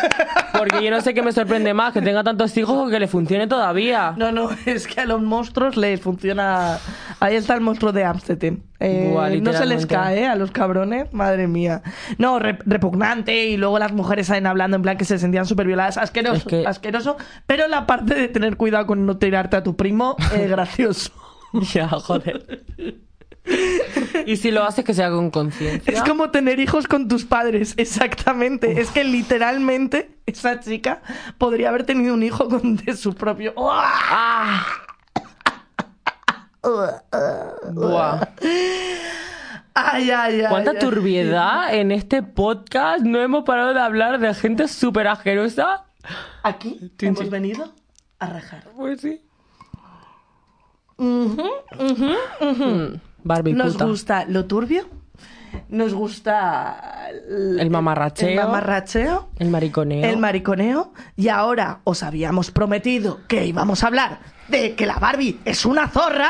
porque yo no sé qué me sorprende más, que tenga tantos hijos o que le funcione todavía. No, no, es que a los monstruos les funciona. Ahí está el monstruo de Amstetten. Eh, Buah, no se les cae a los cabrones, madre mía. No, re- repugnante y luego las mujeres salen hablando en plan que se sentían súper violadas. Asqueroso, Es que- asqueroso. Pero la parte de tener cuidado con no tirarte a tu primo, eh, gracioso. Ya, joder. Y si lo haces, que sea con conciencia. Es como tener hijos con tus padres, exactamente. Es que literalmente esa chica podría haber tenido un hijo con de su propio. ¡Ah! Buah. Ay, ay, ay. Cuánta turbiedad en este podcast. No hemos parado de hablar de gente súper asquerosa. Aquí hemos sí. venido a rajar. Pues sí. Ujú, ujú. Mm, Barbie Nos puta. gusta lo turbio. Nos gusta el, El mamarracheo. el mamarracheo, El mariconeo. el mariconeo. Y ahora os habíamos prometido que íbamos a hablar de que la Barbie es una zorra.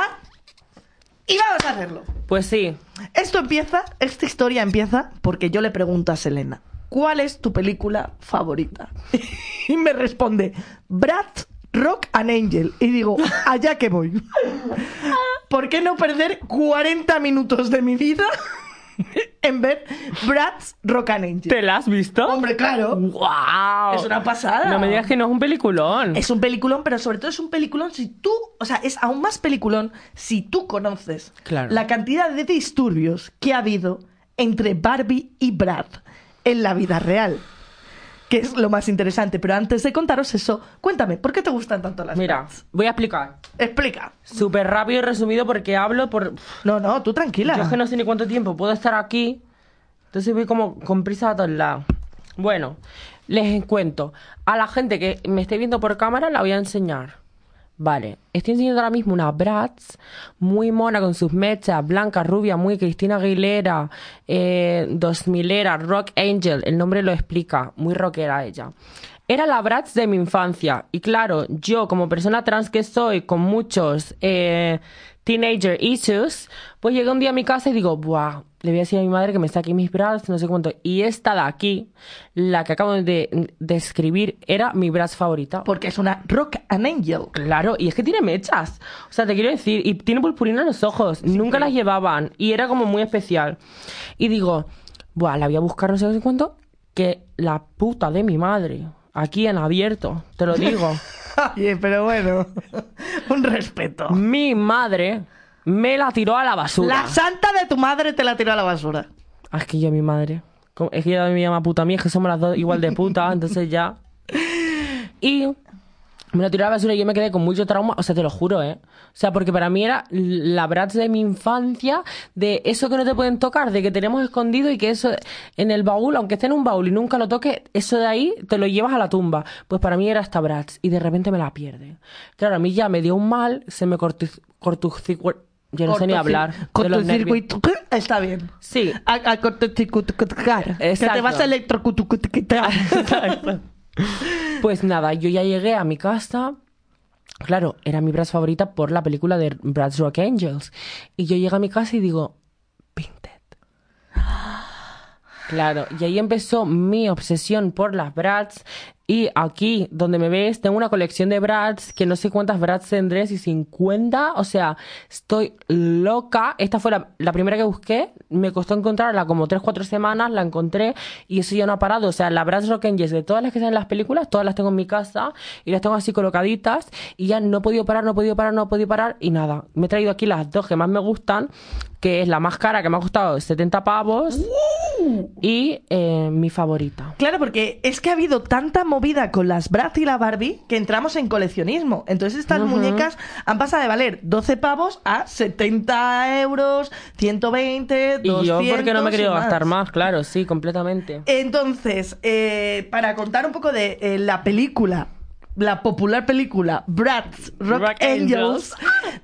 Y vamos a hacerlo. Pues sí. Esto empieza, esta historia empieza porque yo le pregunto a Selena, ¿cuál es tu película favorita? Y me responde, Brad, Rock and Angel. Y digo, allá que voy. ¿Por qué no perder 40 minutos de mi vida en ver Brad's Rock and Angel? ¿Te la has visto? Hombre, claro. ¡Wow! Es una pasada. No me digas que no es un peliculón. Es un peliculón, pero sobre todo es un peliculón si tú, o sea, es aún más peliculón si tú conoces Claro. la cantidad de disturbios que ha habido entre Barbie y Brad en la vida real. Que es lo más interesante. Pero antes de contaros eso, cuéntame, ¿por qué te gustan tanto las Mira, voy a explicar. Explica. Súper rápido y resumido porque hablo por... No, no, tú tranquila. Yo es que no sé ni cuánto tiempo puedo estar aquí. Entonces voy como con prisa a todos lados. Bueno, les cuento. A la gente que me esté viendo por cámara la voy a enseñar. Vale, estoy enseñando ahora mismo una Bratz muy mona con sus mechas, blanca, rubia, muy Cristina Aguilera, eh, 2000 era, Rock Angel, el nombre lo explica, muy rockera ella. era la Bratz de mi infancia. Y claro, yo como persona trans que soy, con muchos eh, teenager issues, pues llegué un día a mi casa y digo, buah, le voy a decir a mi madre que me saque mis Bratz, no sé cuánto. Y esta de aquí, la que acabo de describir, era mi Bratz favorita. Porque es una Rock and Angel. Claro, y es que tiene mechas. O sea, te quiero decir, y tiene purpurina en los ojos. Nunca las llevaban. Y era como muy especial. Y digo, buah, la voy a buscar no sé cuánto, que la puta de mi madre aquí en abierto, te lo digo. Oye, pero bueno, un respeto. Mi madre me la tiró a la basura. La santa de tu madre te la tiró a la basura. Ah, es que yo, mi madre. Es que ella me llama puta mía, es que somos las dos igual de puta, entonces ya. Y me lo tiró a la basura y yo me quedé con mucho trauma, o sea, te lo juro, ¿eh? O sea, porque para mí era la Bratz de mi infancia, de eso que no te pueden tocar, de que tenemos escondido y que eso en el baúl, aunque esté en un baúl y nunca lo toque, eso de ahí te lo llevas a la tumba. Pues para mí era esta Bratz y de repente me la pierde. Claro, a mí ya me dio un mal, se me cortó... Yo no sé ni hablar. Cortocircuito. Está bien. Sí. A, a cortocircuito. Que te vas a electrocutar. Pues nada, yo ya llegué a mi casa. Claro, era mi Bratz favorita por la película de Bratz Rock Angels. Y yo llego a mi casa y digo, Pinted. Claro, y ahí empezó mi obsesión por las Bratz. Y aquí, donde me ves, tengo una colección de Bratz, que no sé cuántas Bratz tendré, si 50, o sea, estoy loca. Esta fue la, primera que busqué, me costó encontrarla como 3, 4 semanas, la encontré, y eso ya no ha parado. O sea, la Bratz Rock Angels de todas las que salen en las películas, todas las tengo en mi casa, y las tengo así colocaditas, y ya no he podido parar, no he podido parar, no he podido parar, y nada. Me he traído aquí las dos que más me gustan, que es la más cara, que me ha costado 70 pavos, y eh, mi favorita. Claro, porque es que ha habido tanta movida con las Bratz y la Barbie que entramos en coleccionismo. Entonces estas muñecas han pasado de valer 12 pavos a 70 euros, 120, 200 Y yo porque no me he querido gastar más, claro, sí, completamente. Entonces, eh, para contar un poco de eh, la película la popular película Bratz Rock, Angels,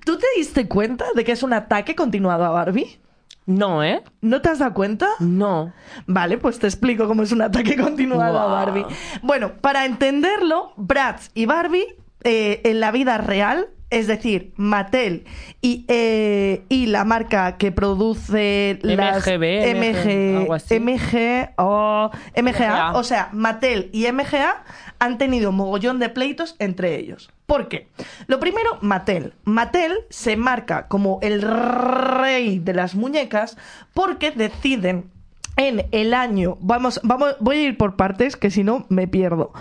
¿tú te diste cuenta de que es un ataque continuado a Barbie? No, ¿eh? ¿No te has dado cuenta? No. Vale, pues te explico cómo es un ataque continuado a Barbie. Bueno, para entenderlo, Bratz y Barbie eh, en la vida real, es decir, Mattel y, eh, y la marca que produce las MGB, MG, algo así. MG o MGA, MGA. o sea, Mattel y MGA han tenido mogollón de pleitos entre ellos. ¿Por qué? Lo primero, Mattel. Mattel se marca como el rey de las muñecas porque deciden en el año, vamos, vamos, voy a ir por partes que si no me pierdo.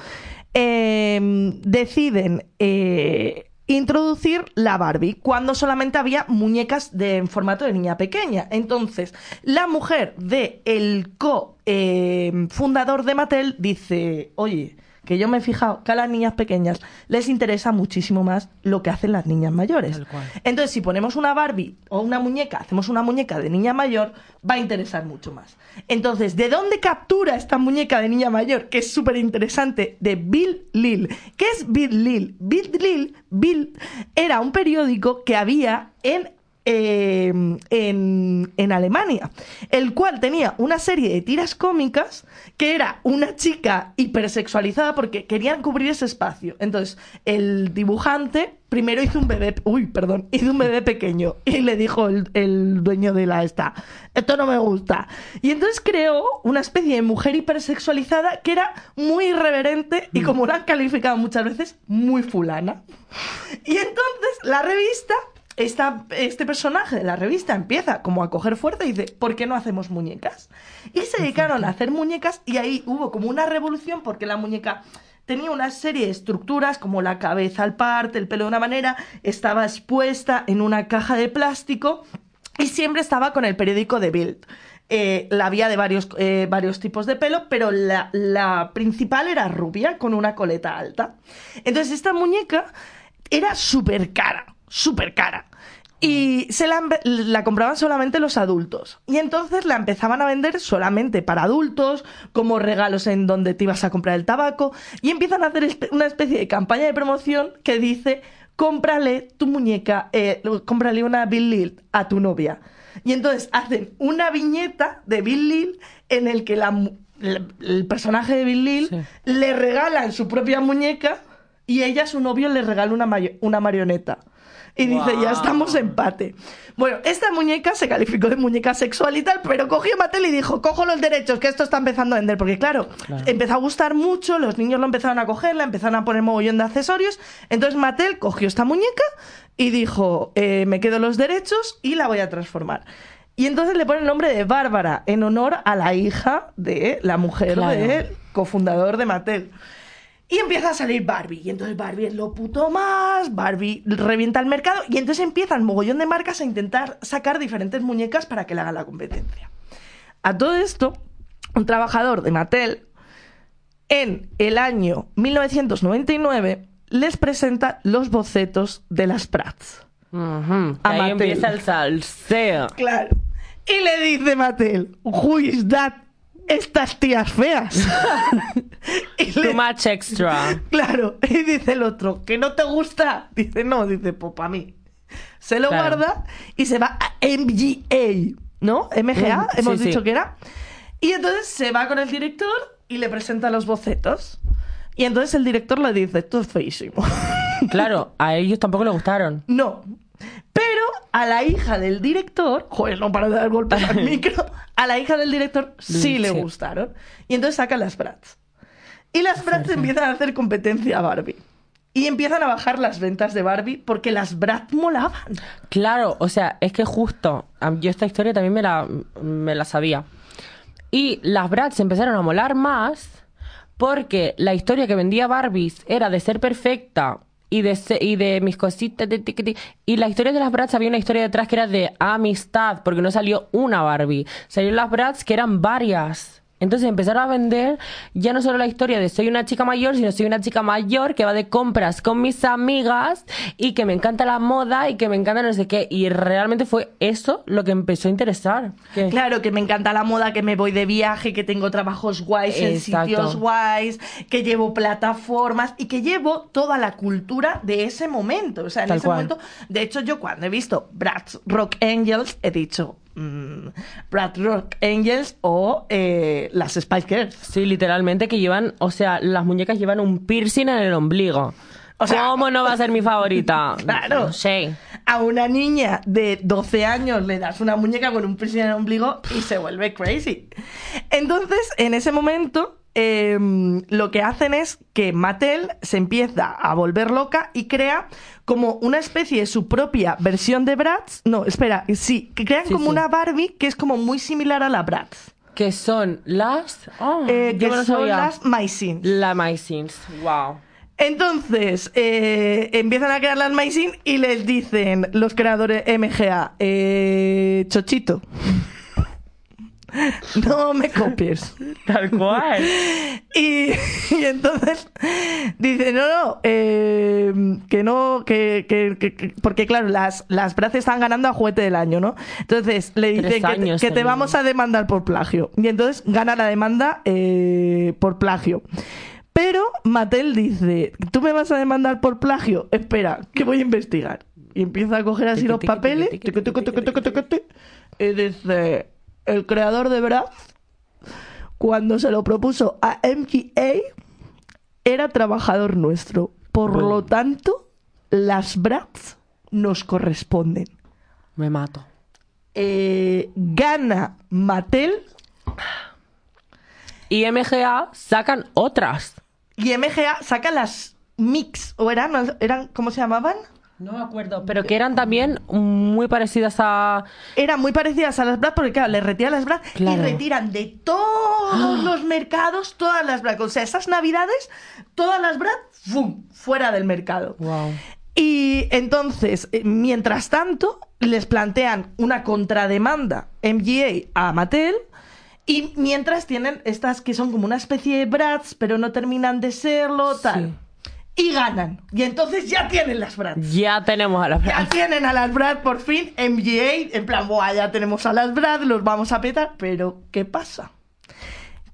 Eh, deciden eh, introducir la Barbie cuando solamente había muñecas de, en formato de niña pequeña. Entonces, la mujer de el co eh, fundador de Mattel dice, oye, que yo me he fijado que a las niñas pequeñas les interesa muchísimo más lo que hacen las niñas mayores. Entonces, si ponemos una Barbie o una muñeca, hacemos una muñeca de niña mayor, va a interesar mucho más. Entonces, ¿de dónde captura esta muñeca de niña mayor? Que es súper interesante, de Bill Lil. ¿Qué es Bill Lil? Bill Lil, Bill, era un periódico que había en eh, en, en Alemania, el cual tenía una serie de tiras cómicas que era una chica hipersexualizada porque querían cubrir ese espacio. Entonces, el dibujante primero hizo un bebé, uy, perdón, hizo un bebé pequeño y le dijo el, el dueño de la esta, esto no me gusta. Y entonces creó una especie de mujer hipersexualizada que era muy irreverente y como la han calificado muchas veces, muy fulana. Y entonces la revista esta- este personaje de la revista empieza como a coger fuerza y dice, ¿por qué no hacemos muñecas? Y se dedicaron a hacer muñecas y ahí hubo como una revolución porque la muñeca tenía una serie de estructuras como la cabeza al parte, el pelo de una manera, estaba expuesta en una caja de plástico y siempre estaba con el periódico de Bild. Eh, la había de varios, eh, varios tipos de pelo, pero la, la principal era rubia, con una coleta alta. Entonces esta muñeca era súper cara, súper cara. Y se la, la compraban solamente los adultos. Y entonces la empezaban a vender solamente para adultos, como regalos en donde te ibas a comprar el tabaco. Y empiezan a hacer una especie de campaña de promoción que dice, cómprale tu muñeca, eh, cómprale una Bill Lil a tu novia. Y entonces hacen una viñeta de Bill Lil en el que la, el, personaje de Bill Lil Sí. le regalan su propia muñeca y ella, su novio, le regala una, una marioneta. Y dice, ya estamos empate. Bueno, esta muñeca se calificó de muñeca sexual y tal, pero cogió Mattel y dijo, cojo los derechos, que esto está empezando a vender. Porque claro, Claro. empezó a gustar mucho, los niños lo empezaron a coger, la empezaron a poner mogollón de accesorios. Entonces Mattel cogió esta muñeca y dijo, eh, me quedo los derechos y la voy a transformar. Y entonces le pone el nombre de Bárbara en honor a la hija de la mujer Claro. del cofundador de Mattel. Y empieza a salir Barbie. Y entonces Barbie es lo puto más. Barbie revienta el mercado. Y entonces empiezan mogollón de marcas a intentar sacar diferentes muñecas para que le hagan la competencia. A todo esto, un trabajador de Mattel, en el año 1999, les presenta los bocetos de las Prats. A Ahí Mattel. empieza el salseo. Claro. Y le dice Mattel, who is that? Estas tías feas. y le- Too much extra. Claro, y dice el otro, ¿que no te gusta? Dice, no, dice, pues para mí. Se lo Claro. guarda y se va a MGA, ¿no? MGA, Mm, hemos sí, dicho sí. que era. Y entonces se va con el director y le presenta los bocetos. Y entonces el director le dice, esto es feísimo. Claro, a ellos tampoco les gustaron. no. Pero a la hija del director, joder, no para de dar golpes al micro, a la hija del director sí le gustaron. Y entonces sacan las Bratz. Y las Bratz empiezan a hacer competencia a Barbie. Y empiezan a bajar las ventas de Barbie porque las Bratz molaban. Claro, o sea, es que justo, yo esta historia también me la, me la sabía. Y las Bratz empezaron a molar más porque la historia que vendía Barbies era de ser perfecta y de, y de mis cositas. de tiqui, ti. y la historia de las Bratz había una historia detrás que era de amistad, porque no salió una Barbie, salieron las Bratz que eran varias. Entonces empezaron a vender ya no solo la historia de soy una chica mayor, sino soy una chica mayor que va de compras con mis amigas y que me encanta la moda y que me encanta no sé qué. Y realmente fue eso lo que empezó a interesar. Claro, que me encanta la moda, que me voy de viaje, que tengo trabajos guays en sitios guays, que llevo plataformas y que llevo toda la cultura de ese momento. O sea, en Tal ese cual. momento, de hecho, yo cuando he visto Bratz Rock Angels, he dicho mm, Bratz Rock Angels o eh, las Spice Girls. Sí, literalmente que llevan, o sea, las muñecas llevan un piercing en el ombligo. O sea- ¿Cómo no va a ser mi favorita? Claro. No sé. A una niña de 12 años le das una muñeca con un piercing en el ombligo y se vuelve crazy. Entonces, en ese momento, eh, lo que hacen es que Mattel se empieza a volver loca y crea como una especie de su propia versión de Bratz. No, espera, sí, que crean Sí, como sí. una Barbie que es como muy similar a la Bratz. Que son las... Oh, Eh, que no son las Mycin. La MySins. Wow. Entonces, eh, empiezan a crear las Mycin y les dicen los creadores MGA, eh, Chochito, no me copies. Tal cual. Y, y entonces dice, no, no, eh, que no, que, que, porque claro, las, las están ganando a juguete del año, ¿no? Entonces le dice que, te vamos a demandar por plagio. Y entonces gana la demanda eh, por plagio. Pero Mattel dice, tú me vas a demandar por plagio, espera, que voy a investigar. Y empieza a coger así los papeles. Y dice, el creador de Bratz cuando se lo propuso a MGA, era trabajador nuestro. Por lo tanto, las Bratz nos corresponden. Me mato. Eh, gana Mattel Y MGA sacan otras. y MGA saca las Mix, o eran, eran ¿cómo se llamaban? No me acuerdo. Pero que eran también muy parecidas a... Eran muy parecidas a las Bratz porque, claro, les retiran las Bratz y retiran de todos los mercados todas las Bratz. O sea, esas navidades, todas las Bratz, ¡fum! fuera del mercado. Wow. Y entonces, eh, mientras tanto, les plantean una contrademanda MGA a Mattel. Y mientras tienen estas que son como una especie de Bratz, pero no terminan de serlo, tal. Y ganan. Y entonces ya tienen las Bratz. Ya tenemos a la Ya tienen a las Bratz por fin. MGA, en plan, Buah, ya tenemos a las Bratz, los vamos a petar. Pero, ¿qué pasa?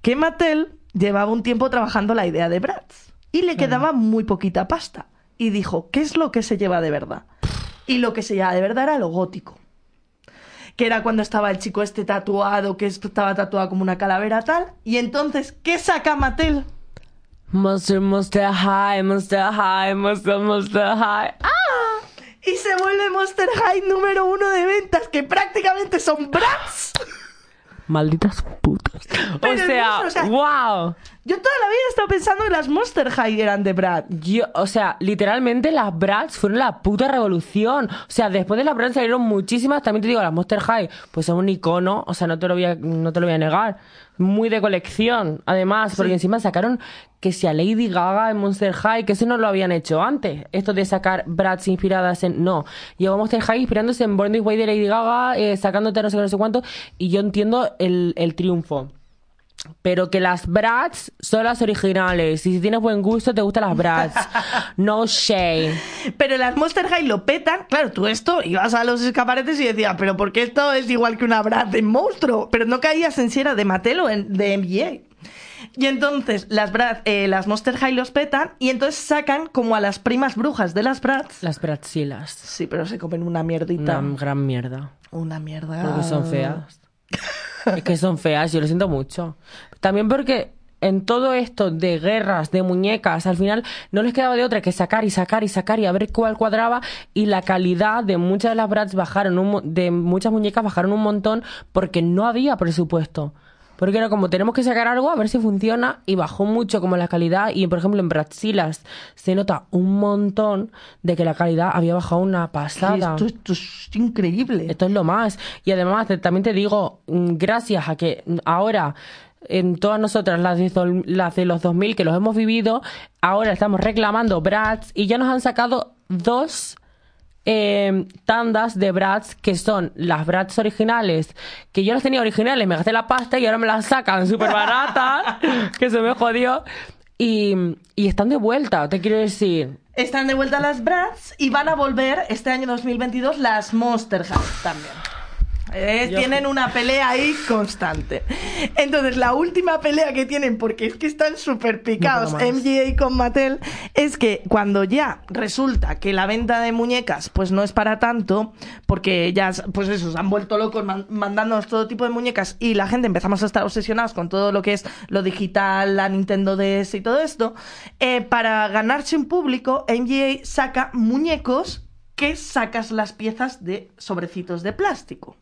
Que Mattel llevaba un tiempo trabajando la idea de Bratz. Y le quedaba muy poquita pasta. Y dijo, ¿qué es lo que se lleva de verdad? Y lo que se lleva de verdad era lo gótico. que era cuando estaba el chico este tatuado, que estaba tatuado como una calavera tal. Y entonces, ¿qué saca Mattel? Monster, Monster High, Monster High, Monster, Monster High. ¡Ah! Y se vuelve Monster High número uno de ventas, que prácticamente son Bratz. Malditas putas. O sea, o sea, wow. Yo toda la vida he estado pensando que las Monster High eran de Bratz. Yo, o sea, literalmente las Bratz fueron la puta revolución. O sea, después de las Bratz salieron muchísimas. También te digo, las Monster High, pues son un icono. O sea, no te lo voy a, no te lo voy a negar. Muy de colección, además, porque encima sacaron que si a Lady Gaga en Monster High, que eso no lo habían hecho antes. Esto de sacar Bratz inspiradas en. No. Llegó Monster High inspirándose en Born This Way de Lady Gaga, eh, sacándote no sé qué, no sé cuánto. Y yo entiendo el, el triunfo. Pero que las Bratz son las originales. Y si tienes buen gusto, te gustan las Bratz. No shame. Pero las Monster High lo petan. Claro, tú esto ibas a los escaparates y decías, pero ¿por qué esto es igual que una Bratz de monstruo? Pero no caías en si era de Mattel o en- de NBA. Y entonces las, Bratz, eh, las Monster High los petan y entonces sacan como a las primas brujas de las Bratz. Las Bratzilas. Sí, pero se comen una mierdita. Una gran mierda. Una mierda. Porque son feas. es que son feas, yo lo siento mucho. También porque en todo esto de guerras, de muñecas, al final no les quedaba de otra que sacar y sacar y sacar y a ver cuál cuadraba y la calidad de muchas de las Bratz bajaron, un de muchas muñecas bajaron un montón porque no había presupuesto. Porque era como, tenemos que sacar algo a ver si funciona y bajó mucho como la calidad y, por ejemplo, en Bratzilas se nota un montón de que la calidad había bajado una pasada. Esto, esto es increíble. Esto es lo más. Y además, también te digo, mm, gracias a que ahora en todas nosotras, las de, las de los 2000 que los hemos vivido, ahora estamos reclamando Bratz y ya nos han sacado dos eh, tandas de Bratz que son las Bratz originales, que yo las tenía originales, me gasté la pasta y ahora me las sacan súper baratas, que se me jodió. Y, y están de vuelta, te quiero decir. Están de vuelta las Bratz y van a volver este año 2022 las Monster High también. Eh, tienen una pelea ahí constante. Entonces, la última pelea que tienen, porque es que están súper picados No. MGA con Mattel, es que cuando ya resulta que la venta de muñecas pues no es para tanto, porque ya, pues eso, se han vuelto locos man- mandándonos todo tipo de muñecas y la gente empezamos a estar obsesionados con todo lo que es lo digital, la Nintendo DS y todo esto, eh, para ganarse un público, MGA saca muñecos que sacas las piezas de sobrecitos de plástico.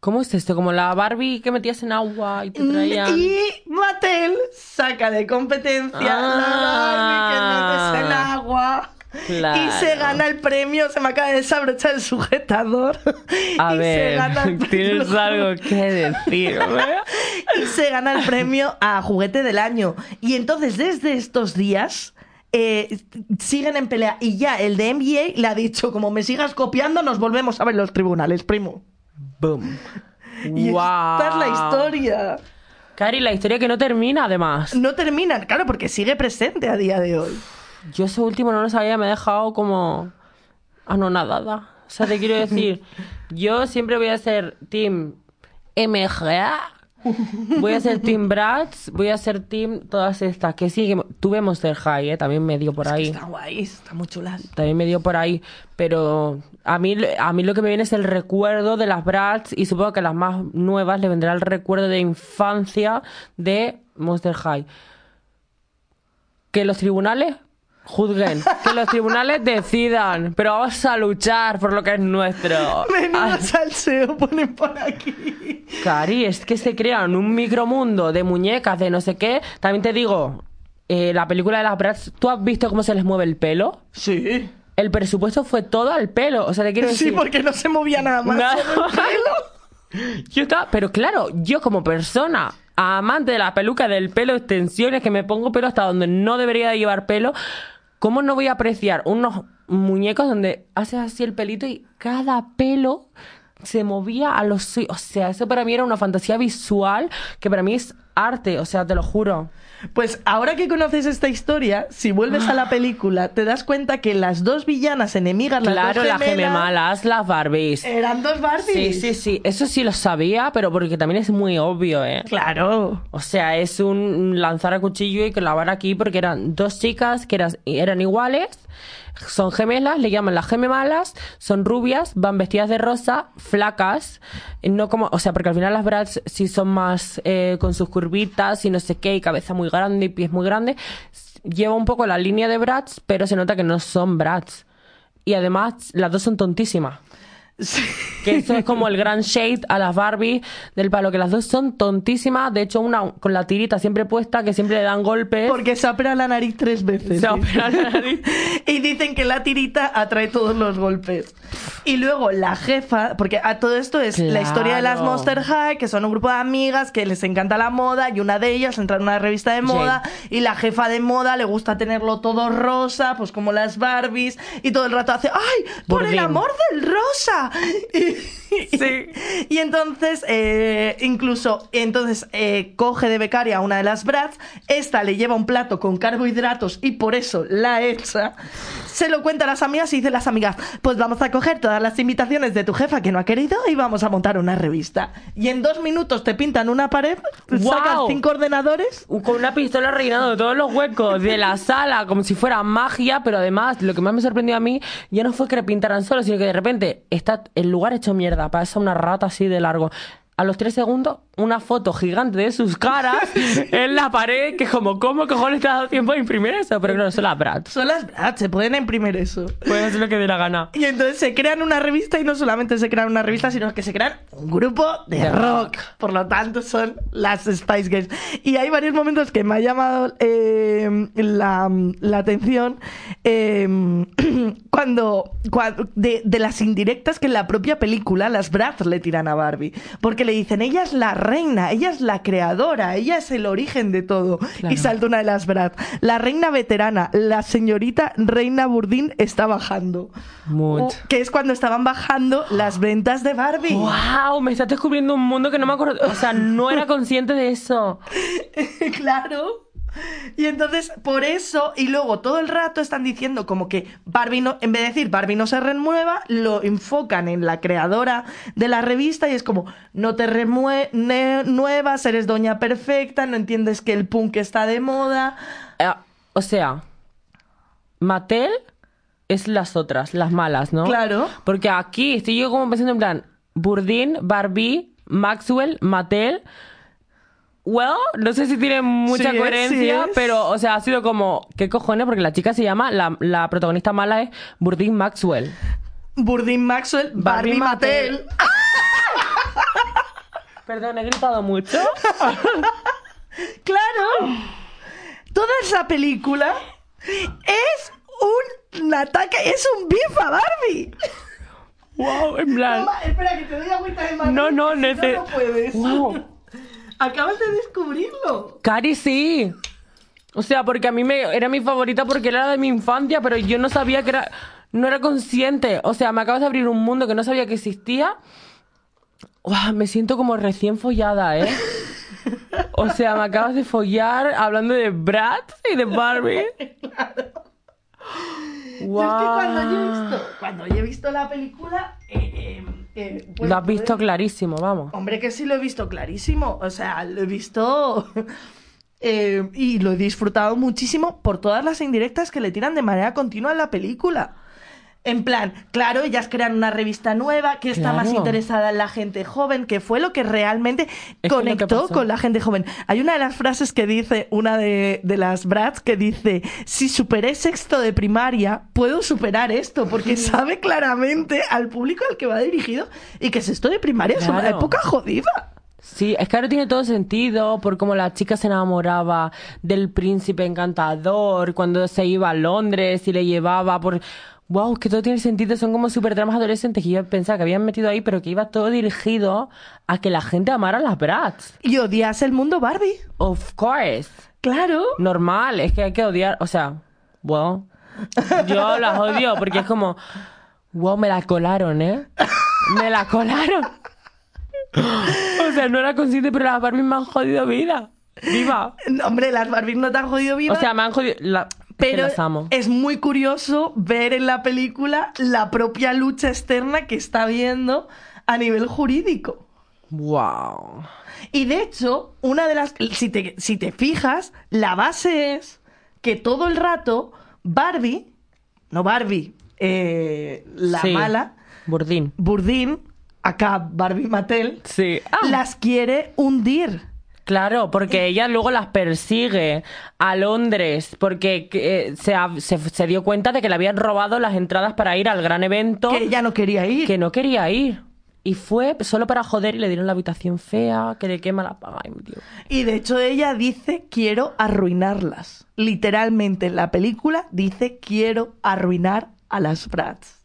¿Cómo es esto? Como la Barbie que metías en agua y te traían... Y Mattel saca de competencia Ah. la Barbie que metes en agua. Claro. Y se gana el premio, se me acaba de desabrochar el sujetador. A y se ver, gana el premio- tienes algo que decir, ¿verdad? y se gana el premio a juguete del año. Y entonces, desde estos días. eh, siguen en pelea y ya el de NBA le ha dicho como me sigas copiando nos volvemos a ver los tribunales primo Boom. y Guau. esta es la historia Cari, la historia que no termina, además. no terminan claro porque sigue presente a día de hoy Yo eso último no lo sabía, me he dejado como anonadada. O sea, te quiero decir, yo siempre voy a ser Team MGA, voy a ser Team Bratz, voy a ser Team todas estas. Que sí, que tuve Monster High, ¿eh? también me dio por ahí. Está guay, está muy chulas. También me dio por ahí, pero a mí, a mí lo que me viene es el recuerdo de las Bratz y supongo que a las más nuevas le vendrá el recuerdo de infancia de Monster High. Que los tribunales juzguen, que los tribunales decidan, pero vamos a luchar por lo que es nuestro. Menudo Ah, salseo ponen por aquí. Cari, es que se crean un micromundo de muñecas, de no sé qué. También te digo, eh, la película de las Bratz, ¿tú has visto cómo se les mueve el pelo? Sí. El presupuesto fue todo al pelo. O sea, te quiero decir. Sí, porque no se movía nada más. Solo el pelo. Yo estaba. Pero claro, yo como persona, amante de la peluca, del pelo, extensiones, que me pongo pelo hasta donde no debería de llevar pelo, ¿cómo no voy a apreciar unos muñecos donde haces así el pelito y cada pelo se movía a los? O sea, eso para mí era una fantasía visual que para mí es arte, o sea, te lo juro. Pues ahora que conoces esta historia, si vuelves a la película, te das cuenta que las dos villanas enemigas, las Claro, dos las gemelas, gememalas, las Barbies. eran dos Barbies. Sí, sí, sí. Eso sí lo sabía, pero porque también es muy obvio, ¿eh? Claro. O sea, es un lanzar a cuchillo y clavar aquí porque eran dos chicas que eran, eran iguales, son gemelas, le llaman las gememalas, son rubias, van vestidas de rosa, flacas, no como, o sea, porque al final las Bratz sí son más eh, con sus curvitas y no sé qué, y cabeza muy grande y pies muy grandes. Lleva un poco la línea de Bratz, pero se nota que no son Bratz. Y además, las dos son tontísimas. Sí. Que eso es como el gran shade a las Barbie del palo, que las dos son tontísimas. De hecho, una con la tirita siempre puesta, que siempre le dan golpes. Porque se opera la nariz tres veces. Se opera la nariz. y dicen que la tirita atrae todos los golpes. Y luego la jefa, porque a todo esto es la historia de las Claro. Monster High, que son un grupo de amigas que les encanta la moda y una de ellas entra en una revista de moda y la jefa de moda le gusta tenerlo todo rosa, pues como las Barbies y todo el rato hace, ¡ay! ¡Por el amor del rosa! Y, Sí. y entonces, eh, incluso, entonces eh, coge de becaria a una de las Bratz, esta le lleva un plato con carbohidratos y por eso la echa. Se lo cuenta a las amigas y dicen las amigas, pues vamos a coger todas las invitaciones de tu jefa que no ha querido y vamos a montar una revista. Y en dos minutos te pintan una pared, ¡Guau! sacas cinco ordenadores. Con una pistola rellenando todos los huecos de la sala, como si fuera magia, pero además, lo que más me sorprendió a mí, ya no fue que repintaran solo, sino que de repente está el lugar hecho mierda, pasa una rata así de largo. A los tres segundos, una foto gigante de sus caras en la pared, que como, ¿cómo cojones te ha dado tiempo de imprimir eso? Pero claro, son las Bratz. Son las Bratz, se pueden imprimir eso. Pueden hacer lo que dé la gana. Y entonces se crean una revista y no solamente se crean una revista, sino que se crean un grupo de, De rock. rock. Por lo tanto, son las Spice Girls. Y hay varios momentos que me ha llamado eh, la, la atención eh, cuando, cuando- de, de las indirectas que en la propia película las Bratz le tiran a Barbie. Porque le dicen, ella es la reina, ella es la creadora, ella es el origen de todo. Claro. Y salta una de las Bratz. La reina veterana, la señorita Reina Burdín está bajando. Mucho. Uh, que es cuando estaban bajando las ventas de Barbie. ¡Wow! Me estás descubriendo un mundo que no me acuerdo. O sea, no era consciente de eso. claro. Y entonces, por eso, y luego todo el rato están diciendo como que Barbie no, en vez de decir Barbie no se renueva, lo enfocan en la creadora de la revista y es como, no te renuevas, eres doña perfecta, no entiendes que el punk está de moda. Eh, o sea, Mattel es las otras, las malas, ¿no? Claro. Porque aquí estoy yo como pensando en plan, Burdin, Barbie, Maxwell, Mattel. Well, no sé si tiene mucha Sí es, coherencia, sí pero, o sea, ha sido como, ¿qué cojones? Porque la chica se llama, la, la protagonista mala es Burdin Maxwell. Burdin Maxwell, Barbie, Barbie Mattel. Mattel. Perdón, he gritado mucho. Claro. Toda esa película es un, ataque, es un bif a Barbie. wow, en plan. Toma, espera, que te doy agüita de Madrid. No, no, nece- no, no puedes. Wow. Acabas de descubrirlo. Cari sí. O sea, porque a mí me era mi favorita porque era de mi infancia, pero yo no sabía que era no era consciente. O sea, me acabas de abrir un mundo que no sabía que existía. Me siento como recién follada, ¿eh? O sea, me acabas de follar hablando de Bratz y de Barbie. Yo es que cuando yo he visto, cuando yo he visto la película, eh, Lo has visto pues, clarísimo, vamos. Hombre, que sí lo he visto clarísimo. O sea, lo he visto. eh, y lo he disfrutado muchísimo por todas las indirectas que le tiran de manera continua a la película. En plan, claro, ellas crean una revista nueva que está más interesada en la gente joven, que fue lo que realmente Es que conectó con la gente joven. Hay una de las frases que dice una de, de las Bratz que dice, si superé sexto de primaria, puedo superar esto, porque sabe claramente al público al que va dirigido y que sexto de primaria es una época jodida. Sí, es que ahora tiene todo sentido por cómo la chica se enamoraba del príncipe encantador cuando se iba a Londres y le llevaba por... Wow, que todo tiene sentido, son como super dramas adolescentes que yo pensaba que habían metido ahí, pero que iba todo dirigido a que la gente amara a las Bratz. Y odias el mundo Barbie. Of course. Claro. Normal, es que hay que odiar, o sea, wow. Yo las odio porque es como, wow, me la colaron, ¿eh? Me la colaron. O sea, no era consciente, pero las Barbies me han jodido vida. Viva. Hombre, las Barbies no te han jodido viva. O sea, me han jodido. la- pero las amo. es muy curioso ver en la película la propia lucha externa que está viendo a nivel jurídico. Wow. Y de hecho, una de las. Si te, si te fijas, la base es que todo el rato Barbie, no Barbie, eh, la Sí. mala, Burdín. Burdín, acá Barbie Mattel, Sí. Ah. las quiere hundir. Claro, porque ella luego las persigue a Londres porque eh, se, ha- se- se dio cuenta de que le habían robado las entradas para ir al gran evento Que ella no quería ir. que no quería ir. Y fue solo para joder y le dieron la habitación fea, que de qué mala paga. Y de hecho ella dice quiero arruinarlas. Literalmente en la película dice quiero arruinar a las Bratz.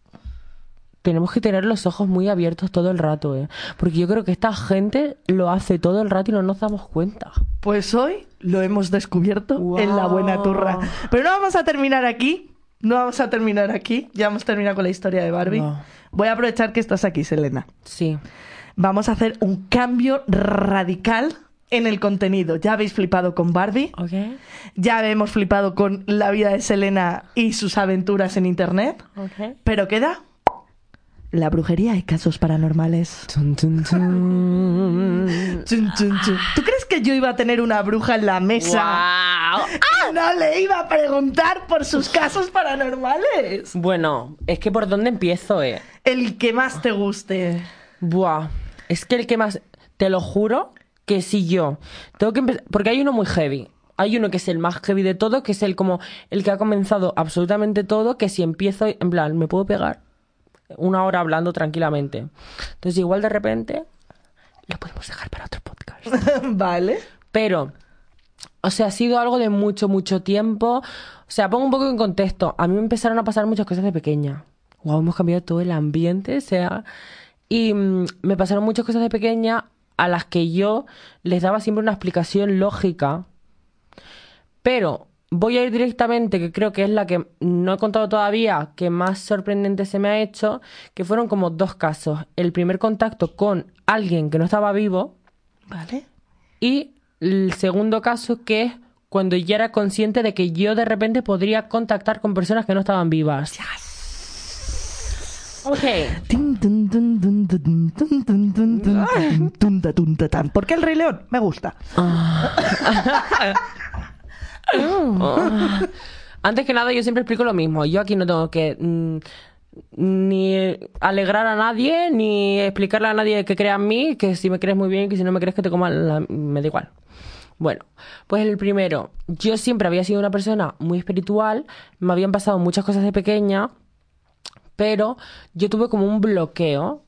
Tenemos que tener los ojos muy abiertos todo el rato, ¿eh? Porque yo creo que esta gente lo hace todo el rato y no nos damos cuenta. Pues hoy lo hemos descubierto en la buena turra. Pero no vamos a terminar aquí. No vamos a terminar aquí. Ya hemos terminado con la historia de Barbie. No. Voy a aprovechar que estás aquí, Selena. Sí. Vamos a hacer un cambio radical en el contenido. Ya habéis flipado con Barbie. ¿Ok? Ya hemos flipado con la vida de Selena y sus aventuras en internet. ¿Ok? Pero queda la brujería y casos paranormales. Chun, chun, chun. ¿Tú crees que yo iba a tener una bruja en la mesa? ¡Guau! Y No le iba a preguntar por sus casos paranormales. Bueno, es que por dónde empiezo, eh. El que más te guste. Buah, es que el que más, te lo juro, que si yo tengo que empezar, porque hay uno muy heavy. Hay uno que es el más heavy de todo, que es el como el que ha comenzado absolutamente todo, que si empiezo, en plan, me puedo pegar una hora hablando tranquilamente. Entonces, igual de repente, lo podemos dejar para otro podcast. vale. Pero, o sea, ha sido algo de mucho, mucho tiempo. O sea, pongo un poco en contexto. A mí me empezaron a pasar muchas cosas de pequeña. Wow, hemos cambiado todo el ambiente, o sea. Y mm, me pasaron muchas cosas de pequeña a las que yo les daba siempre una explicación lógica. Pero Voy a ir directamente, que creo que es la que no he contado todavía, que más sorprendente se me ha hecho, que fueron como dos casos. El primer contacto con alguien que no estaba vivo. Vale. Y el segundo caso que es cuando ya era consciente de que yo de repente podría contactar con personas que no estaban vivas. Yes. Ok. ¿Por qué el Rey León? Me gusta. Ah. Antes que nada, yo siempre explico lo mismo. Yo aquí no tengo que mm, ni alegrar a nadie, ni explicarle a nadie que crea en mí, que si me crees muy bien, que si no me crees que te coman, la- me da igual. Bueno, pues el primero, yo siempre había sido una persona muy espiritual, me habían pasado muchas cosas de pequeña, pero yo tuve como un bloqueo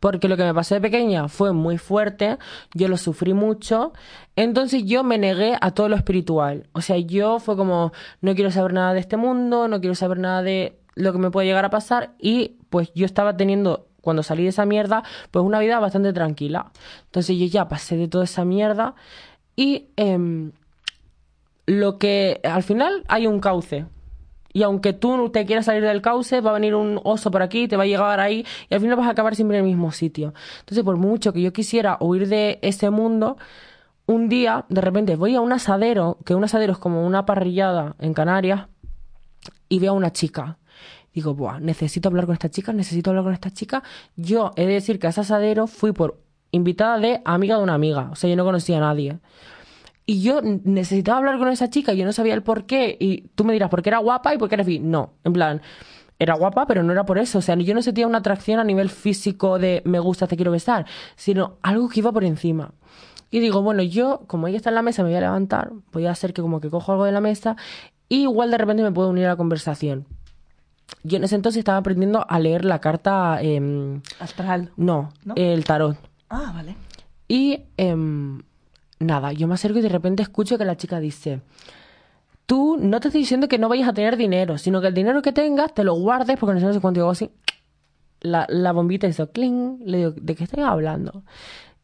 porque lo que me pasó de pequeña fue muy fuerte, yo lo sufrí mucho, entonces yo me negué a todo lo espiritual. O sea, yo fue como, no quiero saber nada de este mundo, no quiero saber nada de lo que me puede llegar a pasar y pues yo estaba teniendo, cuando salí de esa mierda, pues una vida bastante tranquila. Entonces yo ya pasé de toda esa mierda y em, lo que al final hay un cauce. Y aunque tú te quieras salir del cauce, va a venir un oso por aquí, te va a llegar ahí y al final vas a acabar siempre en el mismo sitio. Entonces, por mucho que yo quisiera huir de ese mundo, un día, de repente, voy a un asadero, que un asadero es como una parrillada en Canarias, y veo a una chica. Digo, Buah, necesito hablar con esta chica, necesito hablar con esta chica. Yo he de decir que a ese asadero fui por invitada de amiga de una amiga, o sea, yo no conocía a nadie. Y yo necesitaba hablar con esa chica, yo no sabía el por qué. Y tú me dirás, ¿por qué era guapa y por qué eres bi? No, en plan, era guapa, pero no era por eso. O sea, yo no sentía una atracción a nivel físico de me gusta, te quiero besar, sino algo que iba por encima. Y digo, bueno, yo, como ella está en la mesa, me voy a levantar, voy a hacer que como que cojo algo de la mesa, y igual de repente me puedo unir a la conversación. Yo en ese entonces estaba aprendiendo a leer la carta, em, Astral. no, ¿No? el tarot. Ah, vale. Y em, nada, yo me acerco y de repente escucho que la chica dice, tú no te estoy diciendo que no vayas a tener dinero, sino que el dinero que tengas te lo guardes porque no sé, no sé cuánto. Hago así, la, la bombita hizo cling, le digo, ¿de qué estoy hablando?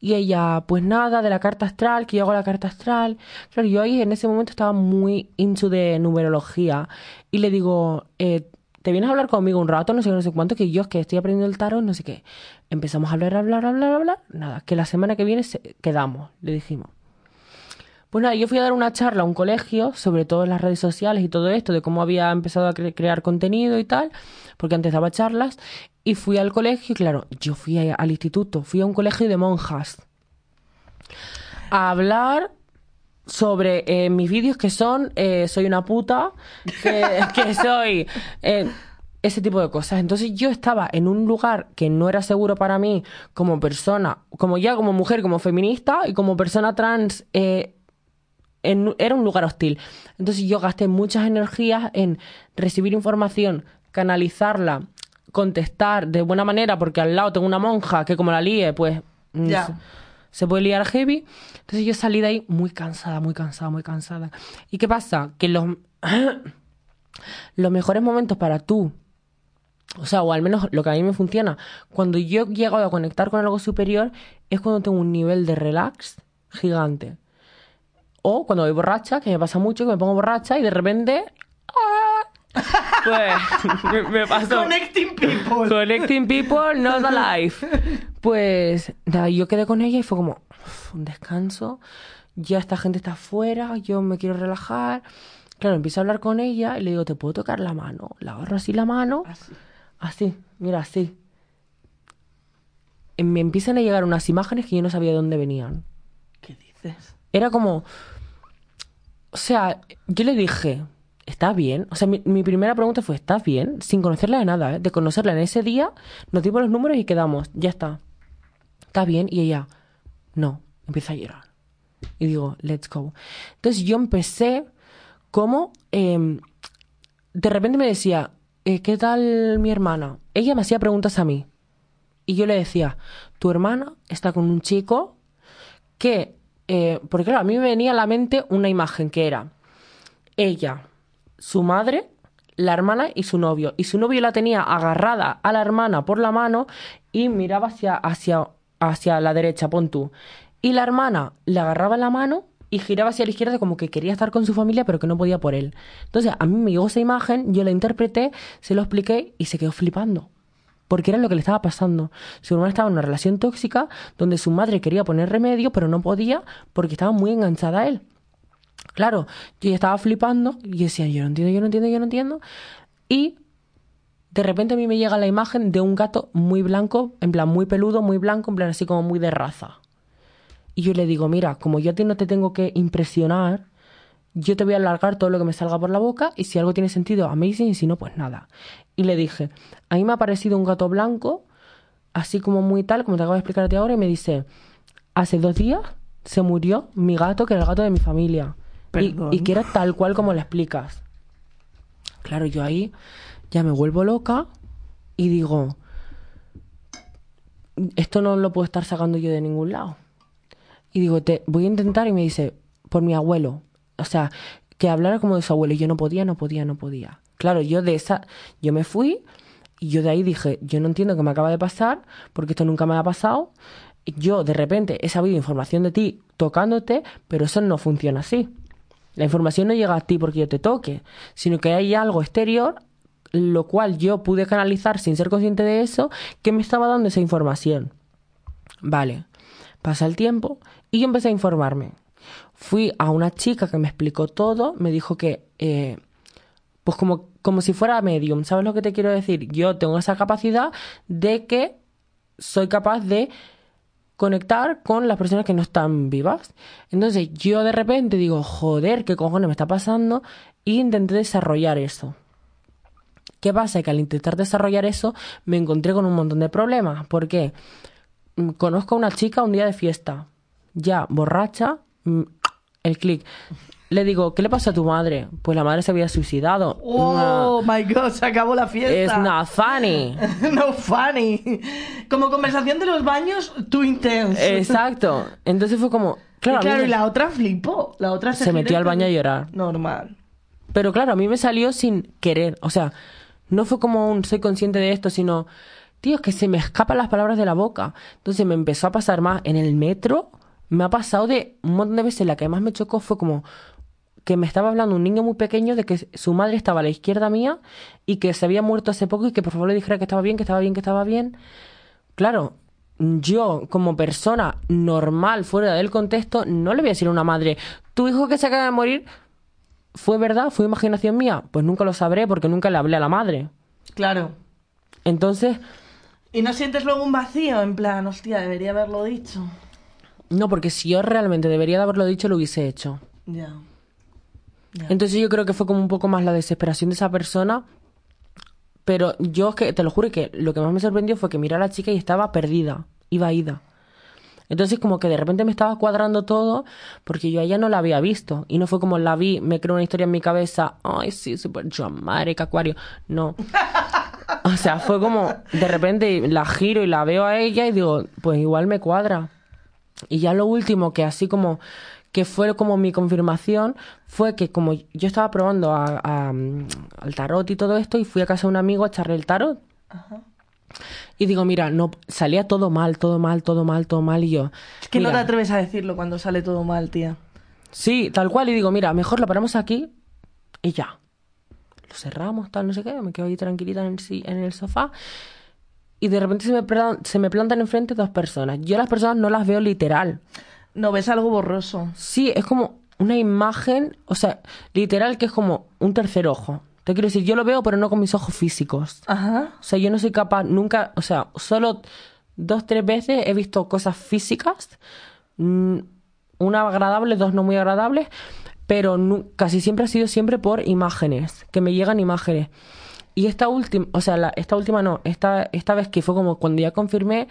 Y ella, pues nada, de la carta astral, que yo hago la carta astral. Claro, yo ahí en ese momento estaba muy into de numerología. Y le digo, eh, ¿te vienes a hablar conmigo un rato? No sé no sé cuánto, que yo es que estoy aprendiendo el tarot, no sé qué. Empezamos a hablar, hablar, hablar, hablar. Nada, que la semana que viene se- quedamos, le dijimos. Pues nada, yo fui a dar una charla a un colegio sobre todo las redes sociales y todo esto, de cómo había empezado a cre- crear contenido y tal, porque antes daba charlas, y fui al colegio, y claro, yo fui al instituto, fui a un colegio de monjas a hablar sobre eh, mis vídeos que son eh, soy una puta, que, soy eh, ese tipo de cosas. Entonces yo estaba en un lugar que no era seguro para mí como persona, como ya como mujer, como feminista y como persona trans. En- era un lugar hostil. Entonces yo gasté muchas energías en recibir información, canalizarla, contestar de buena manera, porque al lado tengo una monja que como la líe, pues mm, Ya. se- se puede liar heavy. Entonces yo salí de ahí muy cansada, muy cansada, muy cansada. ¿Y qué pasa? Que los, los mejores momentos para tú, o sea, o al menos lo que a mí me funciona, cuando yo he llegado a conectar con algo superior, es cuando tengo un nivel de relax gigante. O cuando voy borracha, que me pasa mucho, que me pongo borracha y de repente... ¡ah! Pues me, me pasó. Connecting people. Connecting people, not alive. Pues nada, yo quedé con ella y fue como un descanso. Ya esta gente está afuera, yo me quiero relajar. Claro, empiezo a hablar con ella y le digo, ¿te puedo tocar la mano? La agarro así la mano. Así. Así, mira, así. Y Me empiezan a llegar unas imágenes que yo no sabía de dónde venían. ¿Qué dices? Era como. O sea, yo le dije, ¿estás bien? O sea, mi, primera pregunta fue, ¿estás bien? Sin conocerla de nada, ¿eh? De conocerla en ese día, nos dimos los números y quedamos, ya está. ¿Estás bien? Y ella, no, empieza a llorar. Y digo, let's go. Entonces yo empecé como. em, de repente me decía, eh, ¿qué tal mi hermana? Ella me hacía preguntas a mí. Y yo le decía, tu hermana está con un chico que, eh, porque claro, a mí me venía a la mente una imagen que era ella, su madre, la hermana y su novio. Y su novio la tenía agarrada a la hermana por la mano y miraba hacia, hacia, hacia la derecha, pon tú. Y la hermana le agarraba la mano y giraba hacia la izquierda como que quería estar con su familia pero que no podía por él. Entonces a mí me llegó esa imagen, yo la interpreté, se lo expliqué y se quedó flipando porque era lo que le estaba pasando. Su hermana estaba en una relación tóxica donde su madre quería poner remedio, pero no podía porque estaba muy enganchada a él. Claro, yo ya estaba flipando y decía, yo no entiendo, yo no entiendo, yo no entiendo. Y de repente a mí me llega la imagen de un gato muy blanco, en plan muy peludo, muy blanco, en plan así como muy de raza. Y yo le digo, mira, como yo a ti no te tengo que impresionar, yo te voy a alargar todo lo que me salga por la boca y si algo tiene sentido, amazing, y si no, pues nada. Y le dije, a mí me ha parecido un gato blanco, así como muy tal, como te acabo de explicar a ti ahora, y me dice, hace dos días se murió mi gato, que era el gato de mi familia. Y, y que era tal cual como le explicas. Claro, yo ahí ya me vuelvo loca y digo, esto no lo puedo estar sacando yo de ningún lado. Y digo, te voy a intentar y me dice, por mi abuelo. O sea, que hablara como de su abuelo. Y yo no podía, no podía, no podía. Claro, yo de esa, yo me fui y yo de ahí dije, yo no entiendo qué me acaba de pasar, porque esto nunca me ha pasado. Yo de repente he sabido información de ti tocándote, pero eso no funciona así. La información no llega a ti porque yo te toque, sino que hay algo exterior, lo cual yo pude canalizar sin ser consciente de eso, que me estaba dando esa información. Vale, pasa el tiempo y yo empecé a informarme. Fui a una chica que me explicó todo, me dijo que, eh, pues como, como si fuera medium, ¿sabes lo que te quiero decir? Yo tengo esa capacidad de que soy capaz de conectar con las personas que no están vivas. Entonces yo de repente digo, joder, ¿qué cojones me está pasando? Y intenté desarrollar eso. ¿Qué pasa? Que al intentar desarrollar eso me encontré con un montón de problemas. ¿Por qué? Mm, Conozco a una chica un día de fiesta, ya borracha, mm, el clic. Le digo, ¿qué le pasa a tu madre? Pues la madre se había suicidado. Oh my god, se acabó la fiesta. Es not funny. no funny. Como conversación de los baños, too intense. Exacto. Entonces fue como, claro, y a mí claro, me- y la otra flipó. La otra se, Se metió al baño a llorar. Normal. Pero claro, a mí me salió sin querer. O sea, no fue como un soy consciente de esto, sino, tío, es que se me escapan las palabras de la boca. Entonces me empezó a pasar más en el metro. Me ha pasado de un montón de veces. La que más me chocó fue como que me estaba hablando un niño muy pequeño de que su madre estaba a la izquierda mía y que se había muerto hace poco y que por favor le dijera que estaba bien, que estaba bien, que estaba bien. Claro, yo, como persona normal, fuera del contexto, no le voy a decir a una madre, tu hijo que se acaba de morir, ¿fue verdad? ¿Fue imaginación mía? Pues nunca lo sabré porque nunca le hablé a la madre. Claro. Entonces, ¿Y no sientes luego un vacío? En plan, hostia, debería haberlo dicho. no, porque si yo realmente debería de haberlo dicho, lo hubiese hecho. Ya. Ya. Entonces yo creo que fue como un poco más la desesperación de esa persona. Pero yo es que, te lo juro que lo que más me sorprendió fue que miré a la chica y estaba perdida, iba ida. Entonces como que de repente me estaba cuadrando todo porque yo a ella no la había visto. Y no fue como la vi, me creo una historia en mi cabeza, ay sí, súper dramática, acuario. No. O sea, fue como, de repente la giro y la veo a ella y digo, pues igual me cuadra. Y ya lo último que así como que fue como mi confirmación fue que como yo estaba probando a- a, al tarot y todo esto y fui a casa de un amigo a echarle el tarot. Y digo mira no salía todo mal todo mal todo mal todo mal y yo Es que no te atreves a decirlo cuando sale todo mal, tía. sí tal cual y digo mira mejor lo paramos aquí y ya lo cerramos tal no sé qué me quedo ahí tranquilita en el, en el sofá y de repente se me, se me plantan enfrente dos personas. Yo las personas no las veo literal No, ves algo borroso. Sí, es como una imagen, o sea, literal que es como un tercer ojo. Te quiero decir, yo lo veo, pero no con mis ojos físicos. Ajá. O sea, yo no soy capaz nunca, o sea, solo dos, tres veces he visto cosas físicas, mm, una agradable, dos no muy agradables, pero casi siempre ha sido siempre por imágenes, que me llegan imágenes. Y esta última, o sea, la- esta última no, esta, esta vez que fue como cuando ya confirmé,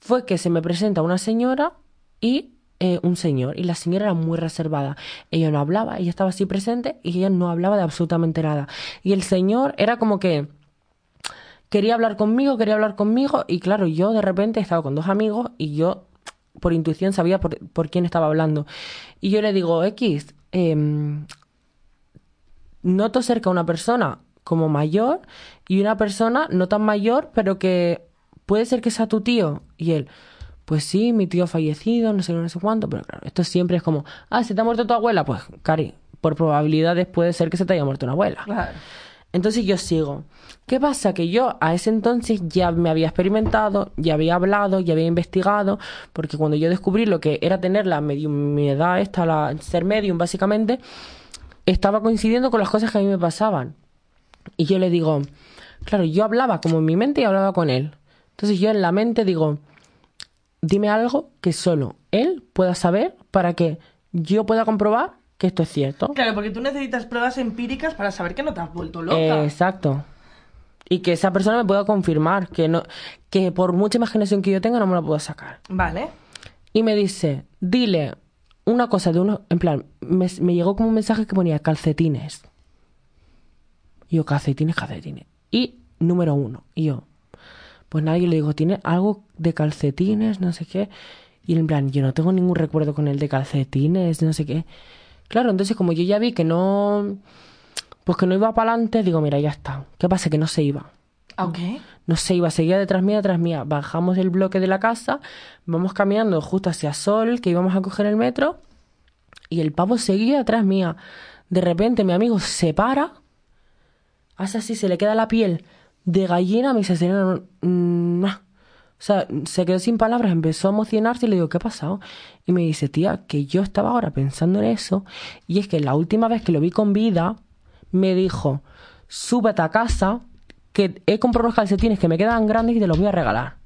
fue que se me presenta una señora y eh, un señor. Y la señora era muy reservada. Ella no hablaba, ella estaba así presente y ella no hablaba de absolutamente nada. Y el señor era como que quería hablar conmigo, quería hablar conmigo y claro, yo de repente estaba con dos amigos y yo por intuición sabía por, por quién estaba hablando. Y yo le digo, X, em, noto cerca a una persona como mayor y una persona no tan mayor, pero que puede ser que sea tu tío. Y él, pues sí, mi tío ha fallecido, no sé no sé cuánto, pero claro, esto siempre es como, ah, ¿se te ha muerto tu abuela? Pues, Cari, por probabilidades puede ser que se te haya muerto una abuela. Claro. Entonces yo sigo. ¿Qué pasa? Que yo a ese entonces ya me había experimentado, ya había hablado, ya había investigado, porque cuando yo descubrí lo que era tener la mediumidad esta, la, ser medium básicamente, estaba coincidiendo con las cosas que a mí me pasaban. Y yo le digo, claro, yo hablaba como en mi mente y hablaba con él. Entonces yo en la mente digo, dime algo que solo él pueda saber para que yo pueda comprobar que esto es cierto. Claro, porque tú necesitas pruebas empíricas para saber que no te has vuelto loca. Exacto. Y que esa persona me pueda confirmar que no, que por mucha imaginación que yo tenga no me la puedo sacar. Vale. Y me dice, dile una cosa de uno, en plan, me, me llegó como un mensaje que ponía calcetines. Y yo, calcetines, calcetines. Y número uno. Y yo, pues nada, yo le digo, ¿tiene algo de calcetines? No sé qué. Y en plan, yo no tengo ningún recuerdo con el de calcetines, no sé qué. Claro, entonces como yo ya vi que no, pues que no iba para adelante, digo, mira, ya está. ¿Qué pasa? Que no se iba. Ok. No se iba, seguía detrás mía, detrás mía. Bajamos del bloque de la casa, vamos caminando justo hacia Sol, que íbamos a coger el metro, y el pavo seguía detrás mía. De repente mi amigo se para, hace así, se le queda la piel de gallina, me dice, "Serena, mm, nah". o sea, se quedó sin palabras, empezó a emocionarse y le digo, ¿qué ha pasado? Y me dice, tía, que yo estaba ahora pensando en eso, y es que la última vez que lo vi con vida, me dijo, súbete a casa, que he comprado unos calcetines que me quedan grandes y te los voy a regalar.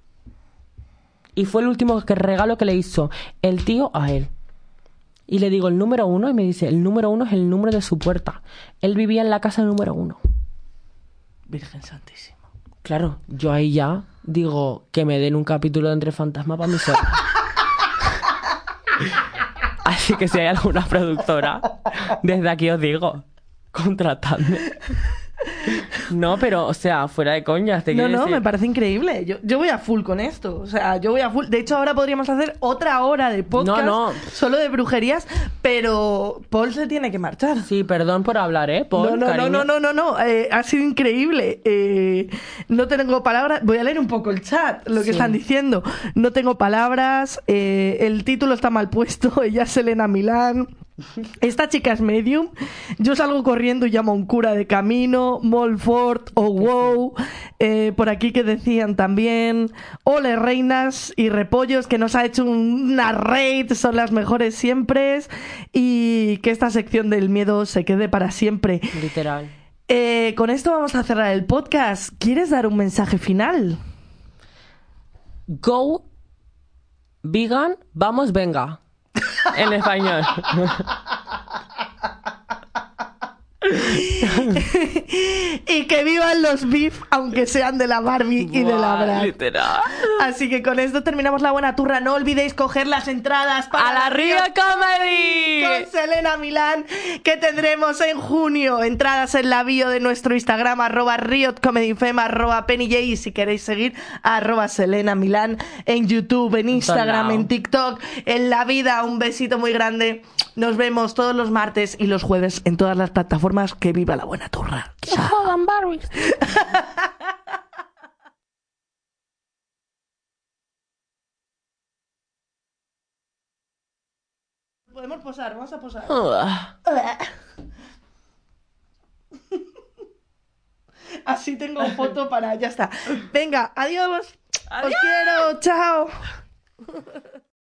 Y fue el último regalo que le hizo el tío a él. Y le digo el número uno y me dice, el número uno es el número de su puerta. Él vivía en la casa número uno. Virgen Santísima. Claro, yo ahí ya digo que me den un capítulo de Entre Fantasmas para mi sola. Así que si hay alguna productora, desde aquí os digo, contratadme. No, pero, o sea, fuera de coñas, te No, no, decir- me parece increíble. Yo, yo voy a full con esto. O sea, yo voy a full. De hecho, ahora podríamos hacer otra hora de podcast No, no. solo de brujerías, pero Paul se tiene que marchar. Sí, perdón por hablar, ¿eh? Paul, no, no, cariño. no, no, no, no, eh, ha sido increíble. Eh, no tengo palabras. Voy a leer un poco el chat, lo que Sí. están diciendo. No tengo palabras. eh, el título está mal puesto. Ella es Elena Milán. Esta chica es medium. Yo salgo corriendo y llamo a un cura de camino, Molfort o Wow. Eh, por aquí que decían también. Ole reinas y repollos que nos ha hecho un- una raid, son las mejores siempre. Y que esta sección del miedo se quede para siempre. Literal. Eh, con esto vamos a cerrar el podcast. ¿Quieres dar un mensaje final? Go vegan, vamos, venga. En español. y que vivan los beef, aunque sean de la Barbie y de la Brad. Literal. Así que con esto terminamos la buena turra. No olvidéis coger las entradas para ¡A la Río Comedy! con Selena Milán que tendremos en junio. Entradas en la bio de nuestro Instagram, arroba riotcomedyfem, arroba pennyj. Y si queréis seguir, arroba Selena Milán en YouTube, en Instagram, en TikTok, en la vida. Un besito muy grande. Nos vemos todos los martes y los jueves en todas las plataformas. Que viva la buena turra. Jodan, Barbies. Podemos posar, vamos a posar. Así tengo foto para. Ya está. Venga, adiós. Os quiero. Chao.